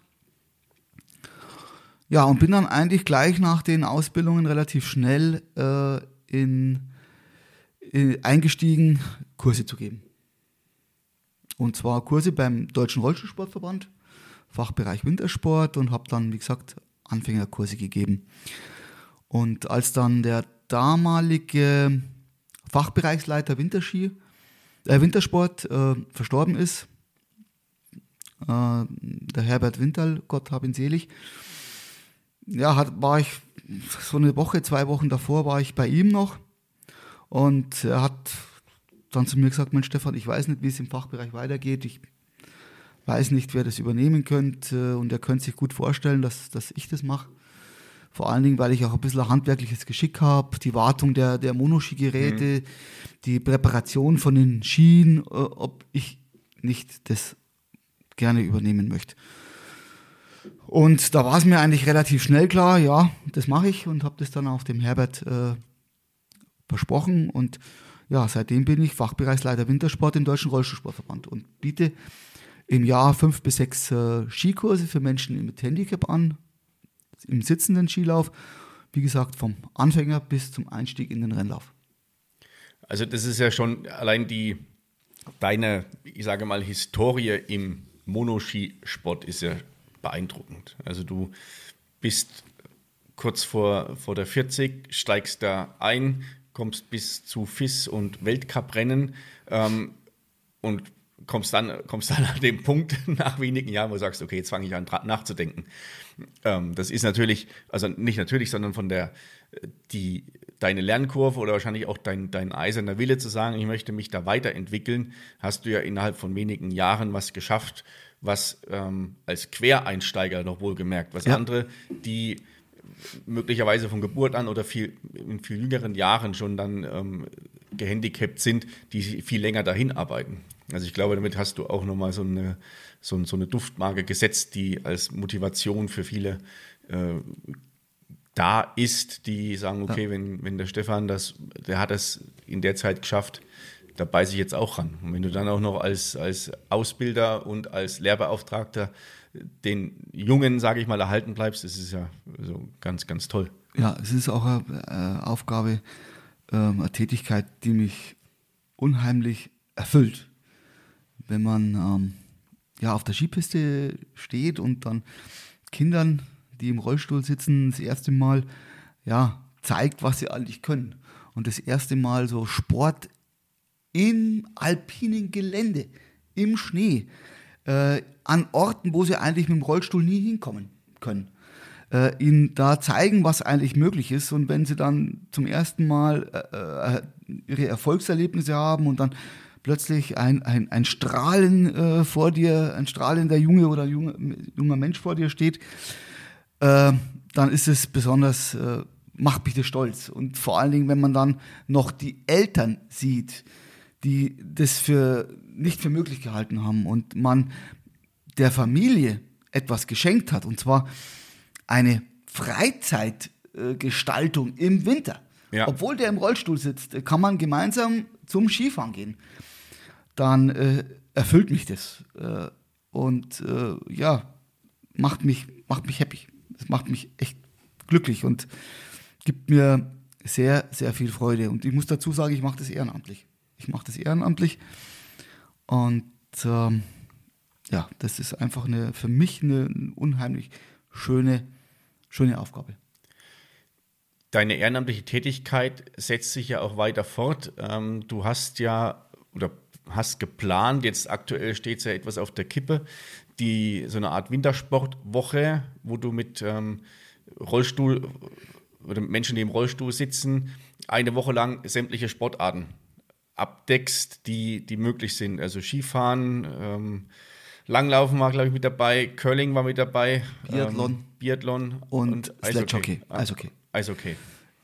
Speaker 3: Ja, und bin dann eigentlich gleich nach den Ausbildungen relativ schnell äh, in, in, eingestiegen, Kurse zu geben. Und zwar Kurse beim Deutschen Rollstuhlsportverband, Fachbereich Wintersport und habe dann, wie gesagt, Anfängerkurse gegeben. Und als dann der damalige Fachbereichsleiter Winterski äh, Wintersport äh, verstorben ist. Äh, der Herbert Winterl, Gott hab ihn selig. Ja, hat, war ich so eine Woche, zwei Wochen davor war ich bei ihm noch und er hat dann zu mir gesagt, Mensch Stefan, ich weiß nicht, wie es im Fachbereich weitergeht. Ich weiß nicht, wer das übernehmen könnte und er könnte sich gut vorstellen, dass, dass ich das mache. Vor allen Dingen, weil ich auch ein bisschen ein handwerkliches Geschick habe, die Wartung der, der Monoski-Geräte, mhm. die Präparation von den Skien, äh, ob ich nicht das gerne übernehmen möchte. Und da war es mir eigentlich relativ schnell klar, ja, das mache ich und habe das dann auch dem Herbert äh, versprochen. Und ja, seitdem bin ich Fachbereichsleiter Wintersport im Deutschen Rollstuhlsportverband und biete im Jahr fünf bis sechs äh, Skikurse für Menschen mit Handicap an, im sitzenden Skilauf. Wie gesagt, vom Anfänger bis zum Einstieg in den Rennlauf.
Speaker 1: Also das ist ja schon allein die, deine, ich sage mal, Historie im Monoskisport ist ja beeindruckend. Also du bist kurz vor, vor der 40, steigst da ein, kommst bis zu FIS und Weltcuprennen ähm, und kommst dann, kommst dann an den Punkt nach wenigen Jahren, wo du sagst, okay, jetzt fange ich an nachzudenken. Ähm, das ist natürlich, also nicht natürlich, sondern von der, die, deine Lernkurve oder wahrscheinlich auch dein, dein eiserner Wille zu sagen, ich möchte mich da weiterentwickeln, hast du ja innerhalb von wenigen Jahren was geschafft, was ähm, als Quereinsteiger noch wohlgemerkt, was ja. andere, die möglicherweise von Geburt an oder viel, in viel jüngeren Jahren schon dann ähm, gehandicapt sind, die viel länger dahin arbeiten. Also ich glaube, damit hast du auch nochmal so eine, so, so eine Duftmarke gesetzt, die als Motivation für viele äh, da ist, die sagen, okay, ja. wenn, wenn der Stefan das, der hat das in der Zeit geschafft, da beiße ich jetzt auch ran. Und wenn du dann auch noch als, als Ausbilder und als Lehrbeauftragter den Jungen, sage ich mal, erhalten bleibst, das ist ja so ganz, ganz toll.
Speaker 3: Ja, es ist auch eine äh, Aufgabe, ähm, eine Tätigkeit, die mich unheimlich erfüllt wenn man ähm, ja, auf der Skipiste steht und dann Kindern, die im Rollstuhl sitzen, das erste Mal ja, zeigt, was sie eigentlich können. Und das erste Mal so Sport im alpinen Gelände, im Schnee, äh, an Orten, wo sie eigentlich mit dem Rollstuhl nie hinkommen können. Äh, ihnen da zeigen, was eigentlich möglich ist. Und wenn sie dann zum ersten Mal äh, äh ihre Erfolgserlebnisse haben und dann plötzlich ein, ein, ein Strahlen äh, vor dir, ein strahlender Junge oder junge, junger Mensch vor dir steht, äh, dann ist es besonders, äh, macht mich das stolz. Und vor allen Dingen, wenn man dann noch die Eltern sieht, die das für nicht für möglich gehalten haben und man der Familie etwas geschenkt hat. Und zwar eine Freizeitgestaltung im Winter.
Speaker 1: Ja.
Speaker 3: Obwohl der im Rollstuhl sitzt, kann man gemeinsam zum Skifahren gehen. Dann äh, erfüllt mich das. Äh, und äh, ja, macht mich, macht mich happy. Das macht mich echt glücklich und gibt mir sehr, sehr viel Freude. Und ich muss dazu sagen, ich mache das ehrenamtlich. Ich mache das ehrenamtlich. Und ähm, ja, das ist einfach eine, für mich eine unheimlich schöne, schöne Aufgabe.
Speaker 1: Deine ehrenamtliche Tätigkeit setzt sich ja auch weiter fort. Ähm, du hast ja oder hast geplant, jetzt aktuell steht es ja etwas auf der Kippe, die so eine Art Wintersportwoche, wo du mit ähm, Rollstuhl oder Menschen, die im Rollstuhl sitzen, eine Woche lang sämtliche Sportarten abdeckst, die, die möglich sind. Also Skifahren, ähm, Langlaufen war, glaube ich, mit dabei, Curling war mit dabei,
Speaker 3: Biathlon.
Speaker 1: ähm, Biathlon
Speaker 3: Und Sledgehockey,
Speaker 1: Ah,
Speaker 3: Eishockey.
Speaker 1: Eishockey.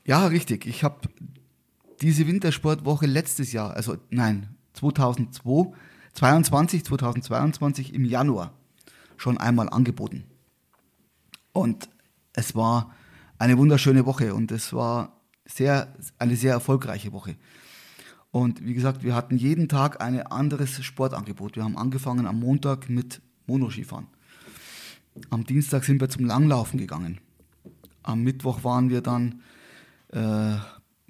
Speaker 3: Ja, richtig. Ich habe diese Wintersportwoche letztes Jahr, also nein, 2002, 22, 2022 im Januar schon einmal angeboten. Und es war eine wunderschöne Woche und es war sehr, eine sehr erfolgreiche Woche. Und wie gesagt, wir hatten jeden Tag ein anderes Sportangebot. Wir haben angefangen am Montag mit Monoskifahren. Am Dienstag sind wir zum Langlaufen gegangen. Am Mittwoch waren wir dann äh,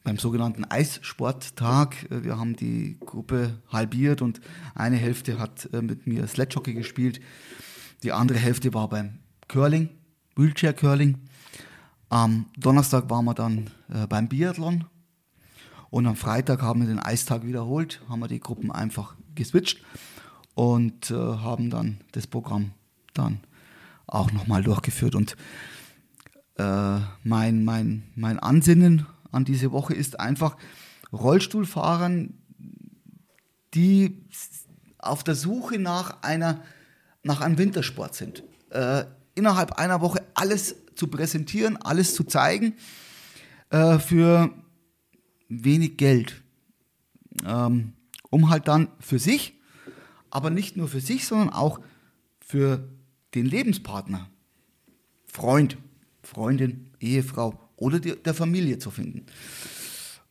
Speaker 3: beim sogenannten Eissporttag. Wir haben die Gruppe halbiert und eine Hälfte hat äh, mit mir Sledgehockey gespielt. Die andere Hälfte war beim Curling, Wheelchair Curling. Am Donnerstag waren wir dann äh, beim Biathlon. Und am Freitag haben wir den Eistag wiederholt, haben wir die Gruppen einfach geswitcht und äh, haben dann das Programm dann auch nochmal durchgeführt. Und äh, mein, mein, mein Ansinnen an diese Woche ist einfach, Rollstuhlfahrern, die auf der Suche nach, einer, nach einem Wintersport sind, äh, innerhalb einer Woche alles zu präsentieren, alles zu zeigen, äh, für wenig Geld, ähm, um halt dann für sich, aber nicht nur für sich, sondern auch für den Lebenspartner, Freund, Freundin, Ehefrau oder die, der Familie zu finden.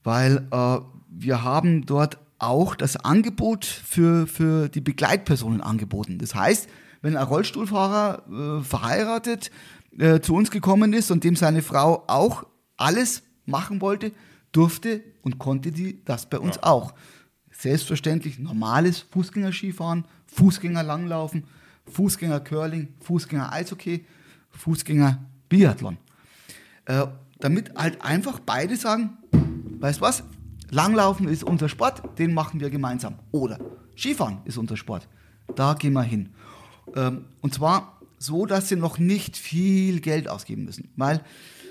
Speaker 3: Weil äh, wir haben dort auch das Angebot für, für die Begleitpersonen angeboten. Das heißt, wenn ein Rollstuhlfahrer äh, verheiratet äh, zu uns gekommen ist und dem seine Frau auch alles machen wollte, durfte und konnte die das bei uns auch. Selbstverständlich normales Fußgänger-Skifahren, Fußgänger-Langlaufen, Fußgänger-Curling, Fußgänger-Eishockey, Fußgänger-Biathlon. Äh, damit halt einfach beide sagen, weißt was, Langlaufen ist unser Sport, den machen wir gemeinsam. Oder Skifahren ist unser Sport, da gehen wir hin. Ähm, und zwar so, dass sie noch nicht viel Geld ausgeben müssen. Weil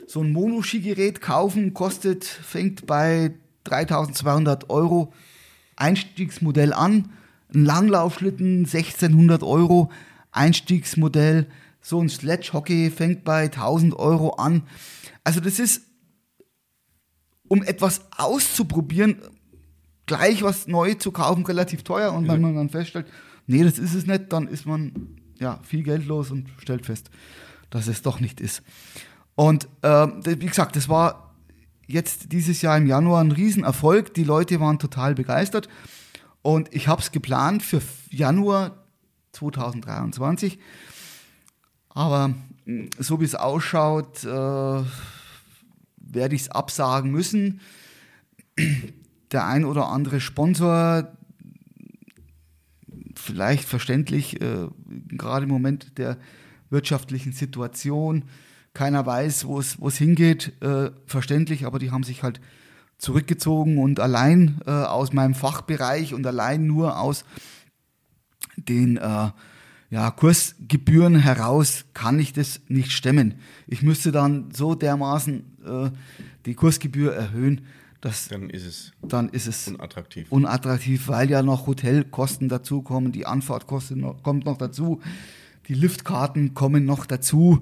Speaker 3: so ein Monoskigerät kaufen kostet, fängt bei 3200 Euro Einstiegsmodell an. Ein Langlaufschlitten 1600 Euro Einstiegsmodell. So ein Sledgehockey fängt bei 1000 Euro an. Also das ist, um etwas auszuprobieren, gleich was neu zu kaufen, relativ teuer. Und wenn man dann feststellt, nee, das ist es nicht, dann ist man ja viel Geld los und stellt fest, dass es doch nicht ist. Und ähm, wie gesagt, das war jetzt dieses Jahr im Januar ein Riesenerfolg. Die Leute waren total begeistert. Und ich habe es geplant für Januar 2023. Aber mh, so wie es ausschaut, äh, werde ich es absagen müssen. Der ein oder andere Sponsor, vielleicht verständlich, äh, gerade im Moment der wirtschaftlichen Situation, keiner weiß, wo es hingeht, äh, verständlich, aber die haben sich halt zurückgezogen und allein äh, aus meinem Fachbereich und allein nur aus den äh, ja, Kursgebühren heraus kann ich das nicht stemmen. Ich müsste dann so dermaßen äh, die Kursgebühr erhöhen, dass
Speaker 1: Dann ist es
Speaker 3: dann ist es
Speaker 1: unattraktiv.
Speaker 3: unattraktiv, weil ja noch Hotelkosten dazukommen, die Anfahrtkosten noch, kommt noch dazu, die Liftkarten kommen noch dazu.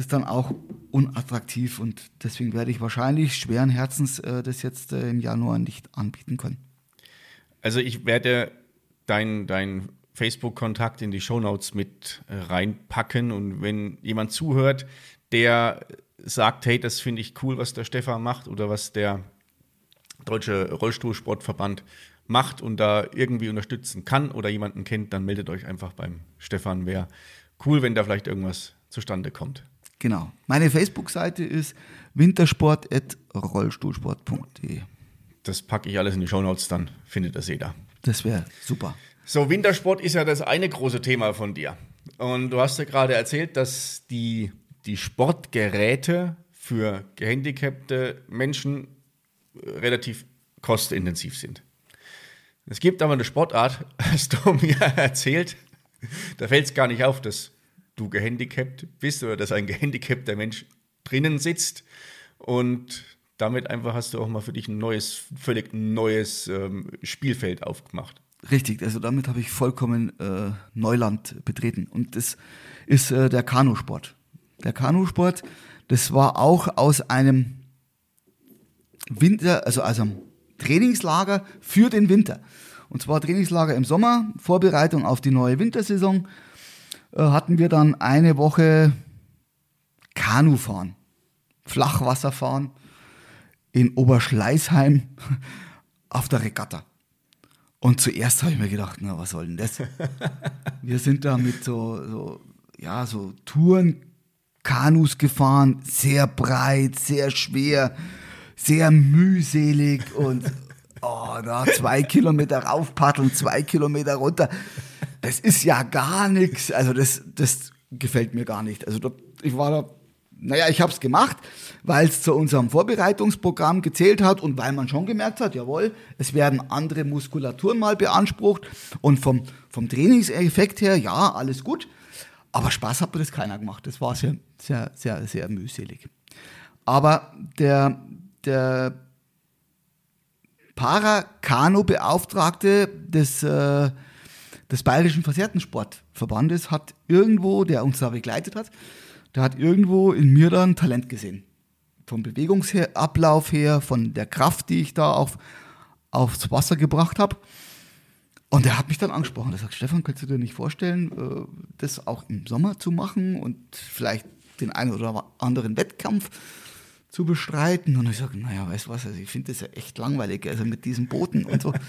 Speaker 3: Ist dann auch unattraktiv und deswegen werde ich wahrscheinlich schweren Herzens äh, das jetzt äh, im Januar nicht anbieten können.
Speaker 1: Also ich werde dein, dein Facebook-Kontakt in die Shownotes mit äh, reinpacken. Und wenn jemand zuhört, der sagt, hey, das finde ich cool, was der Stefan macht oder was der Deutsche Rollstuhlsportverband macht und da irgendwie unterstützen kann oder jemanden kennt, dann meldet euch einfach beim Stefan. Wäre cool, wenn da vielleicht irgendwas zustande kommt.
Speaker 3: Genau. Meine Facebook-Seite ist wintersport.rollstuhlsport.de.
Speaker 1: Das packe ich alles in die Shownotes, dann findet das jeder.
Speaker 3: Das wäre super.
Speaker 1: So, Wintersport ist ja das eine große Thema von dir. Und du hast ja gerade erzählt, dass die, die Sportgeräte für gehandicapte Menschen relativ kostenintensiv sind. Es gibt aber eine Sportart, hast du mir erzählt, da fällt es gar nicht auf, dass du gehandicapt bist oder dass ein gehandicapter Mensch drinnen sitzt und damit einfach hast du auch mal für dich ein neues, völlig neues ähm, Spielfeld aufgemacht.
Speaker 3: Richtig, also damit habe ich vollkommen äh, Neuland betreten. Und das ist äh, der Kanusport. Der Kanusport, das war auch aus einem Winter, also, also Trainingslager für den Winter. Und zwar Trainingslager im Sommer, Vorbereitung auf die neue Wintersaison, hatten wir dann eine Woche Kanufahren, Flachwasserfahren in Oberschleißheim auf der Regatta. Und zuerst habe ich mir gedacht, na, was soll denn das? Wir sind da mit so, so ja, so Touren, Kanus gefahren, sehr breit, sehr schwer, sehr mühselig und oh, da zwei Kilometer raufpaddeln, zwei Kilometer runter. Das ist ja gar nichts. Also das, das gefällt mir gar nicht. Also ich war da naja, ich habe es gemacht, weil es zu unserem Vorbereitungsprogramm gezählt hat und weil man schon gemerkt hat, jawohl, es werden andere Muskulaturen mal beansprucht und vom, vom Trainingseffekt her, ja, alles gut. Aber Spaß hat mir das keiner gemacht. Das war sehr, sehr, sehr, sehr mühselig. Aber der, der Para-Kanu-Beauftragte des, äh, des Bayerischen Versehrtensportverbandes hat irgendwo, der uns da begleitet hat, der hat irgendwo in mir dann Talent gesehen. Vom Bewegungsablauf her, von der Kraft, die ich da auf, aufs Wasser gebracht habe. Und er hat mich dann angesprochen. Er sagt, Stefan, kannst du dir nicht vorstellen, äh, das auch im Sommer zu machen und vielleicht den einen oder anderen Wettkampf zu bestreiten? Und ich sage, naja, weißt du was, also ich finde das ja echt langweilig, also mit diesen Booten und so.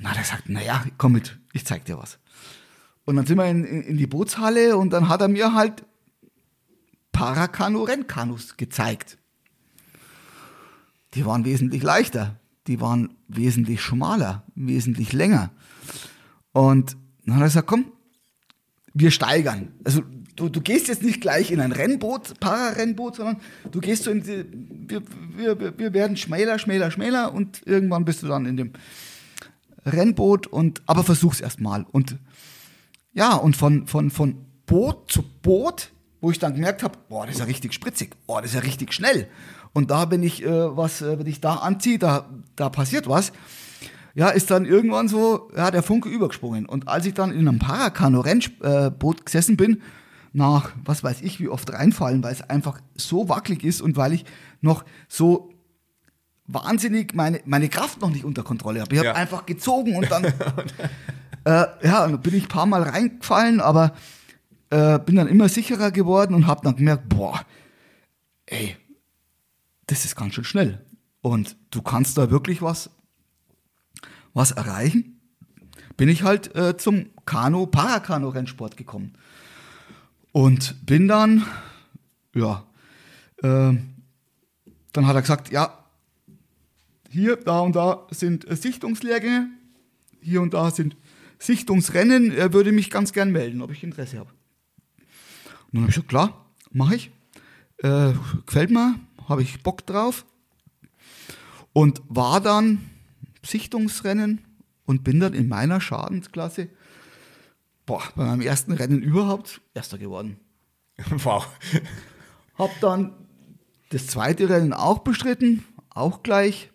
Speaker 3: Na, der sagt, naja, komm mit, ich zeig dir was. Und dann sind wir in, in die Bootshalle und dann hat er mir halt Parakanu-Rennkanus gezeigt. Die waren wesentlich leichter, die waren wesentlich schmaler, wesentlich länger. Und dann hat er gesagt, komm, wir steigern. Also du, du gehst jetzt nicht gleich in ein Rennboot, Pararennboot, sondern du gehst so in die, wir, wir, wir werden schmäler, schmäler, schmäler und irgendwann bist du dann in dem Rennboot und aber versuch's erstmal. Und ja, und von, von, von Boot zu Boot wo ich dann gemerkt habe, boah, das ist ja richtig spritzig, boah, das ist ja richtig schnell. Und da, wenn ich äh, was, äh, wenn ich da anziehe, da, da passiert was. Ja, ist dann irgendwann so, ja, der Funke übergesprungen. Und als ich dann in einem Parakano-Rennboot gesessen bin, nach, was weiß ich, wie oft reinfallen, weil es einfach so wackelig ist und weil ich noch so wahnsinnig meine, meine Kraft noch nicht unter Kontrolle habe. Ich habe ja. einfach gezogen und dann, äh, ja, bin ich ein paar Mal reingefallen, aber äh, bin dann immer sicherer geworden und habe dann gemerkt, boah, ey, das ist ganz schön schnell. Und du kannst da wirklich was, was erreichen. Bin ich halt äh, zum Kanu, Parakano-Rennsport gekommen. Und bin dann, ja, äh, dann hat er gesagt, ja, hier, da und da sind äh, Sichtungslehrgänge, hier und da sind Sichtungsrennen. Er würde mich ganz gern melden, ob ich Interesse habe. Und dann habe ich gesagt, klar, mache ich. Äh, gefällt mir, habe ich Bock drauf. Und war dann Sichtungsrennen und bin dann in meiner Schadensklasse boah, bei meinem ersten Rennen überhaupt Erster geworden.
Speaker 1: Wow.
Speaker 3: Hab dann das zweite Rennen auch bestritten, auch gleich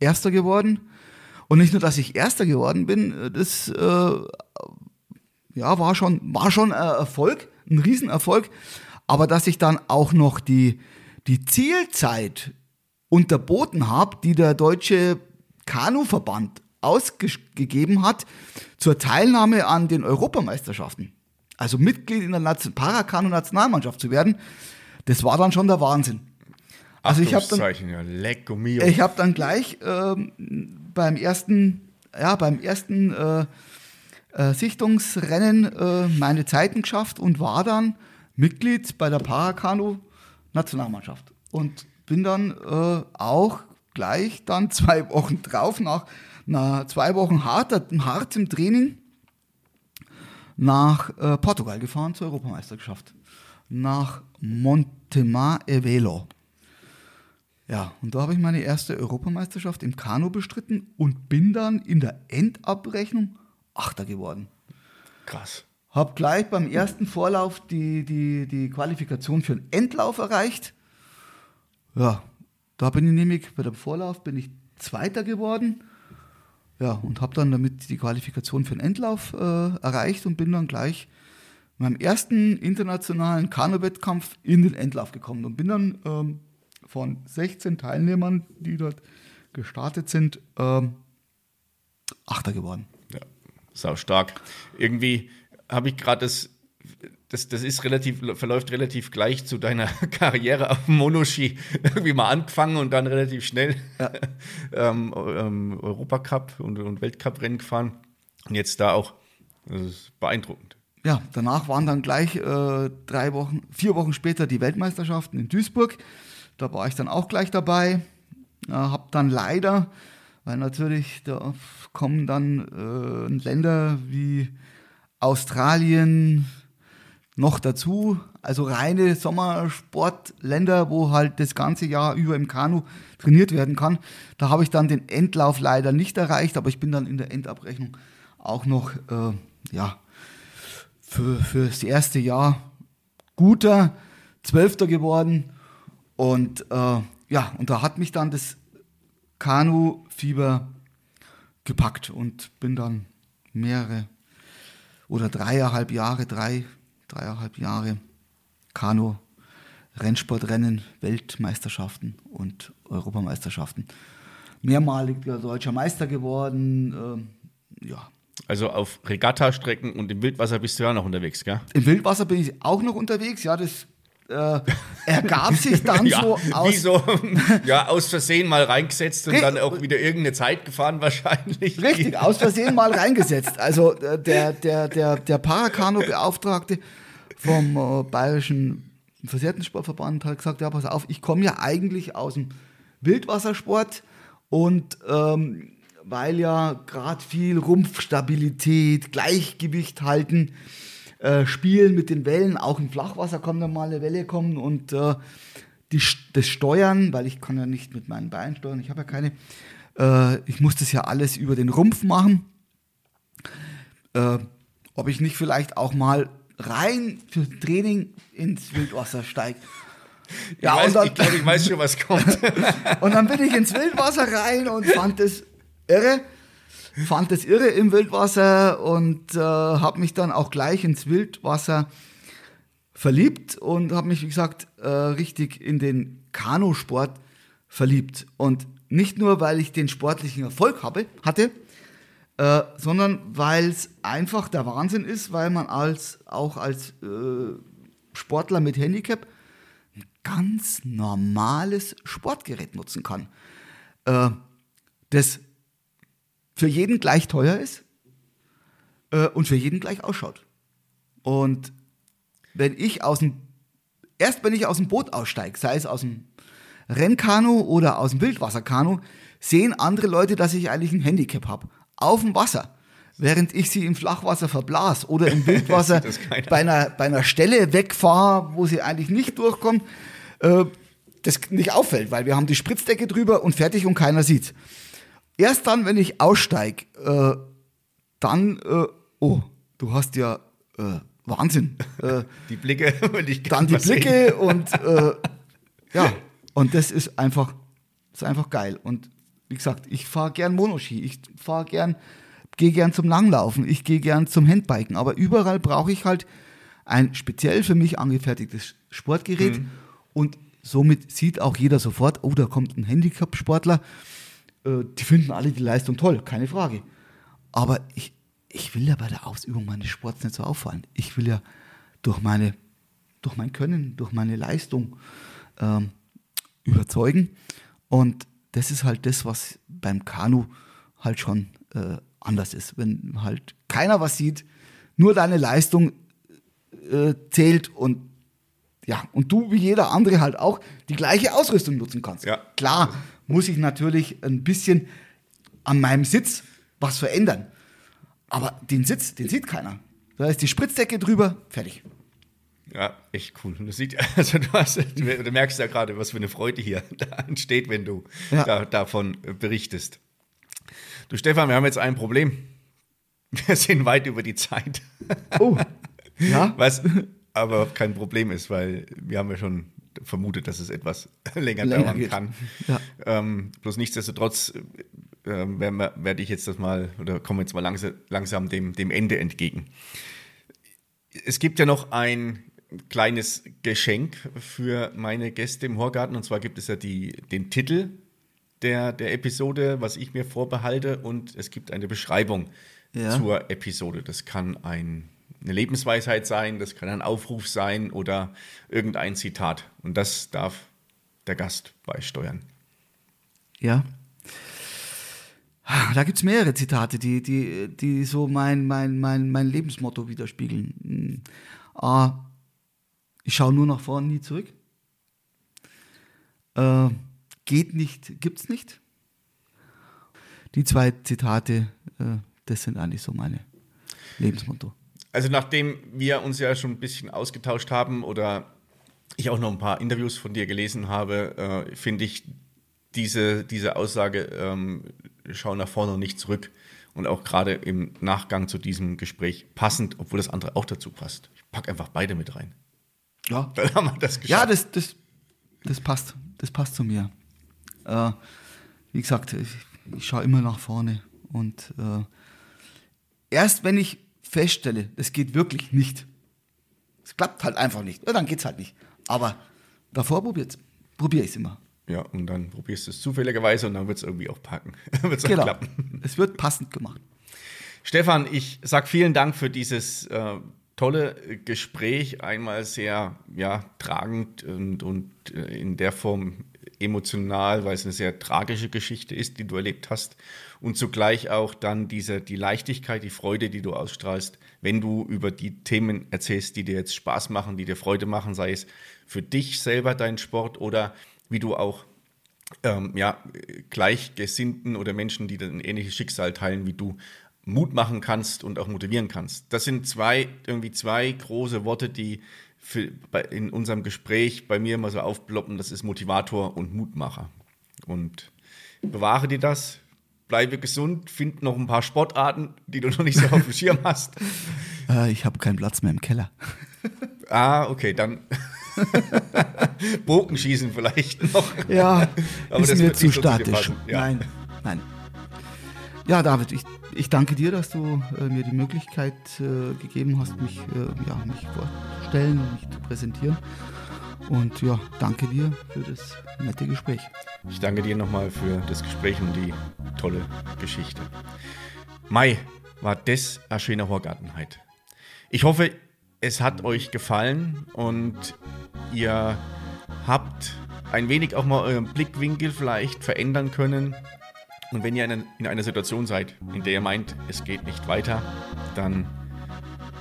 Speaker 3: Erster geworden. Und nicht nur, dass ich Erster geworden bin, das äh, ja, war schon, war schon äh, Erfolg ein Riesenerfolg. Aber dass ich dann auch noch die, die Zielzeit unterboten habe, die der deutsche Kanuverband ausgegeben hat zur Teilnahme an den Europameisterschaften. Also Mitglied in der Nation Paracano-Nationalmannschaft zu werden, das war dann schon der Wahnsinn. Also ich habe dann,
Speaker 1: ja,
Speaker 3: ich habe dann gleich ähm, beim ersten, ja, beim ersten äh, äh, Sichtungsrennen äh, meine Zeiten geschafft und war dann Mitglied bei der Paracano-Nationalmannschaft. Und bin dann äh, auch gleich dann zwei Wochen drauf, nach, nach zwei Wochen harter, hartem Training, nach äh, Portugal gefahren zur Europameisterschaft. Nach Montemar e Velo. Ja, und da habe ich meine erste Europameisterschaft im Kanu bestritten und bin dann in der Endabrechnung Achter geworden.
Speaker 1: Krass.
Speaker 3: Hab gleich beim ersten Vorlauf die, die, die Qualifikation für den Endlauf erreicht. Ja, da bin ich nämlich bei dem Vorlauf bin ich Zweiter geworden. Ja, und habe dann damit die Qualifikation für den Endlauf äh, erreicht und bin dann gleich in meinem ersten internationalen Kanu-Wettkampf in den Endlauf gekommen und bin dann ähm, von 16 Teilnehmern, die dort gestartet sind, ähm, Achter geworden.
Speaker 1: Ja, sau stark. Irgendwie habe ich gerade das, das, das ist relativ, verläuft relativ gleich zu deiner Karriere auf Monoski irgendwie mal angefangen und dann relativ schnell ja. ähm, ähm, Europacup und, und Weltcup-Rennen gefahren. Und jetzt da auch. Das ist beeindruckend.
Speaker 3: Ja, danach waren dann gleich äh, drei Wochen, vier Wochen später die Weltmeisterschaften in Duisburg. Da war ich dann auch gleich dabei. Äh, hab dann leider, weil natürlich da kommen dann äh, Länder wie Australien noch dazu, also reine Sommersportländer, wo halt das ganze Jahr über im Kanu trainiert werden kann. Da habe ich dann den Endlauf leider nicht erreicht, aber ich bin dann in der Endabrechnung auch noch, äh, ja, für das erste Jahr guter Zwölfter geworden und äh, ja, und da hat mich dann das Kanu-Fieber gepackt und bin dann mehrere oder dreieinhalb Jahre, drei, dreieinhalb Jahre Kanu, Rennsportrennen, Weltmeisterschaften und Europameisterschaften. Mehrmaliger deutscher Meister geworden, äh, ja.
Speaker 1: Also auf Regattastrecken und im Wildwasser bist du ja noch unterwegs, gell?
Speaker 3: Im Wildwasser bin ich auch noch unterwegs, ja, das äh, ergab sich dann ja,
Speaker 1: so aus. Wie so, ja, aus Versehen mal reingesetzt und dann auch wieder irgendeine Zeit gefahren wahrscheinlich.
Speaker 3: Richtig, aus Versehen mal reingesetzt. Also äh, der, der, der, der Paracano-Beauftragte vom äh, Bayerischen Versehrtensportverband hat gesagt, ja, pass auf, ich komme ja eigentlich aus dem Wildwassersport und ähm, weil ja gerade viel Rumpfstabilität, Gleichgewicht halten, äh, spielen mit den Wellen. Auch im Flachwasser kann dann mal eine Welle kommen und äh, die, das Steuern, weil ich kann ja nicht mit meinen Beinen steuern, ich habe ja keine. Äh, ich muss das ja alles über den Rumpf machen. Äh, ob ich nicht vielleicht auch mal rein für Training ins Wildwasser steige.
Speaker 1: Ja, ich, ich glaube, ich weiß schon, was kommt.
Speaker 3: und dann bin ich ins Wildwasser rein und fand es irre fand das irre im Wildwasser und äh, habe mich dann auch gleich ins Wildwasser verliebt und habe mich, wie gesagt, äh, richtig in den Kanusport verliebt. Und nicht nur, weil ich den sportlichen Erfolg habe, hatte, äh, sondern weil es einfach der Wahnsinn ist, weil man als, auch als äh, Sportler mit Handicap ein ganz normales Sportgerät nutzen kann. Äh, das für jeden gleich teuer ist äh, und für jeden gleich ausschaut. Und wenn ich aus dem, erst wenn ich aus dem Boot aussteige, sei es aus dem Rennkanu oder aus dem Wildwasserkanu, sehen andere Leute, dass ich eigentlich ein Handicap habe. Auf dem Wasser. Während ich sie im Flachwasser verblas oder im Wildwasser bei, einer, bei einer Stelle wegfahre, wo sie eigentlich nicht durchkommen, äh, das nicht auffällt, weil wir haben die Spritzdecke drüber und fertig und keiner sieht. Erst dann, wenn ich aussteige, äh, dann, äh, oh, du hast ja äh, Wahnsinn.
Speaker 1: Die Blicke,
Speaker 3: und ich Dann die Blicke sehen. und ja, und das ist einfach, das ist einfach geil. Und wie gesagt, ich fahre gern Monoski, ich fahre gern, gehe gern zum Langlaufen, ich gehe gern zum Handbiken, aber überall brauche ich halt ein speziell für mich angefertigtes Sportgerät mhm. und somit sieht auch jeder sofort, oh, da kommt ein Handicap-Sportler äh, die finden alle die Leistung toll, keine Frage. Aber ich, ich will ja bei der Ausübung meines Sports nicht so auffallen. Ich will ja durch, meine, durch mein Können, durch meine Leistung ähm, überzeugen. Und das ist halt das, was beim Kanu halt schon äh, anders ist. Wenn halt keiner was sieht, nur deine Leistung äh, zählt und ja, und du wie jeder andere halt auch die gleiche Ausrüstung nutzen kannst.
Speaker 1: Ja.
Speaker 3: Klar muss ich natürlich ein bisschen an meinem Sitz was verändern. Aber den Sitz, den sieht keiner. Da ist die Spritzdecke drüber, fertig.
Speaker 1: Ja, echt cool. Du, sieht, also du, hast, du merkst ja gerade, was für eine Freude hier entsteht, wenn du
Speaker 3: Ja.
Speaker 1: da, davon berichtest. Du Stefan, wir haben jetzt ein Problem. Wir sind weit über die Zeit.
Speaker 3: Oh. Ja?
Speaker 1: Was aber kein Problem ist, weil wir haben ja schon vermutet, dass es etwas länger,
Speaker 3: Länger
Speaker 1: dauern
Speaker 3: geht.
Speaker 1: kann.
Speaker 3: Ja.
Speaker 1: Ähm, bloß nichtsdestotrotz äh, werde ich jetzt das mal, oder kommen wir jetzt mal langsam, langsam dem, dem Ende entgegen. Es gibt ja noch ein kleines Geschenk für meine Gäste im Horgarten. Und zwar gibt es ja die, den Titel der, der Episode, was ich mir vorbehalte. Und es gibt eine Beschreibung
Speaker 3: Ja.
Speaker 1: zur Episode. Das kann ein, eine Lebensweisheit sein, das kann ein Aufruf sein oder irgendein Zitat. Und das darf der Gast beisteuern.
Speaker 3: Ja. Da gibt es mehrere Zitate, die, die, die so mein, mein, mein, mein Lebensmotto widerspiegeln. A, ich schaue nur nach vorne, nie zurück. Äh, geht nicht, gibt's nicht. Die zwei Zitate, äh, das sind eigentlich so meine Lebensmotto.
Speaker 1: Also nachdem wir uns ja schon ein bisschen ausgetauscht haben oder ich auch noch ein paar Interviews von dir gelesen habe, äh, finde ich diese, diese Aussage, ähm, schau nach vorne und nicht zurück und auch gerade im Nachgang zu diesem Gespräch passend, obwohl das andere auch dazu passt. Ich packe einfach beide mit rein.
Speaker 3: Ja,
Speaker 1: Dann haben wir das geschafft.
Speaker 3: Ja, das, das, das passt. Das passt zu mir. Äh, wie gesagt, ich, ich schaue immer nach vorne. Und äh, erst wenn ich feststelle, es geht wirklich nicht, es klappt halt einfach nicht, ja, dann geht es halt nicht. Aber davor probiere ich es immer.
Speaker 1: Ja, und dann probierst du es zufälligerweise und dann wird es irgendwie auch packen. wird's auch
Speaker 3: Genau.
Speaker 1: klappen.
Speaker 3: Es wird passend gemacht.
Speaker 1: Stefan, ich sag vielen Dank für dieses äh, tolle Gespräch. Einmal sehr ja, tragend und, und äh, in der Form emotional, weil es eine sehr tragische Geschichte ist, die du erlebt hast. Und zugleich auch dann diese, die Leichtigkeit, die Freude, die du ausstrahlst, wenn du über die Themen erzählst, die dir jetzt Spaß machen, die dir Freude machen, sei es für dich selber dein Sport oder wie du auch ähm, ja, Gleichgesinnten oder Menschen, die ein ähnliches Schicksal teilen wie du, Mut machen kannst und auch motivieren kannst. Das sind zwei, irgendwie zwei große Worte, die für, bei, in unserem Gespräch bei mir immer so aufploppen. Das ist Motivator und Mutmacher. Und bewahre dir das, bleibe gesund, find noch ein paar Sportarten, die du noch nicht so auf dem Schirm hast.
Speaker 3: Äh, ich habe keinen Platz mehr im Keller.
Speaker 1: Ah, okay, dann Bogenschießen vielleicht noch.
Speaker 3: Ja,
Speaker 1: Aber
Speaker 3: ist
Speaker 1: das
Speaker 3: mir
Speaker 1: wird
Speaker 3: zu statisch.
Speaker 1: ja.
Speaker 3: Nein, nein. Ja, David, ich, ich danke dir, dass du äh, mir die Möglichkeit äh, gegeben hast, mich, äh, ja, mich vorzustellen und mich zu präsentieren. Und ja, danke dir für das nette Gespräch.
Speaker 1: Ich danke dir nochmal für das Gespräch und die tolle Geschichte. Mai war das eine schöne Horgartenheit. Ich hoffe, es hat euch gefallen und ihr habt ein wenig auch mal euren Blickwinkel vielleicht verändern können. Und wenn ihr in, in einer Situation seid, in der ihr meint, es geht nicht weiter, dann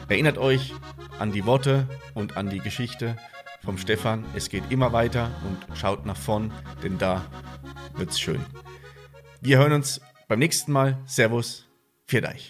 Speaker 1: erinnert euch an die Worte und an die Geschichte vom Stefan. Es geht immer weiter und schaut nach vorn, denn da wird's schön. Wir hören uns beim nächsten Mal. Servus, euch.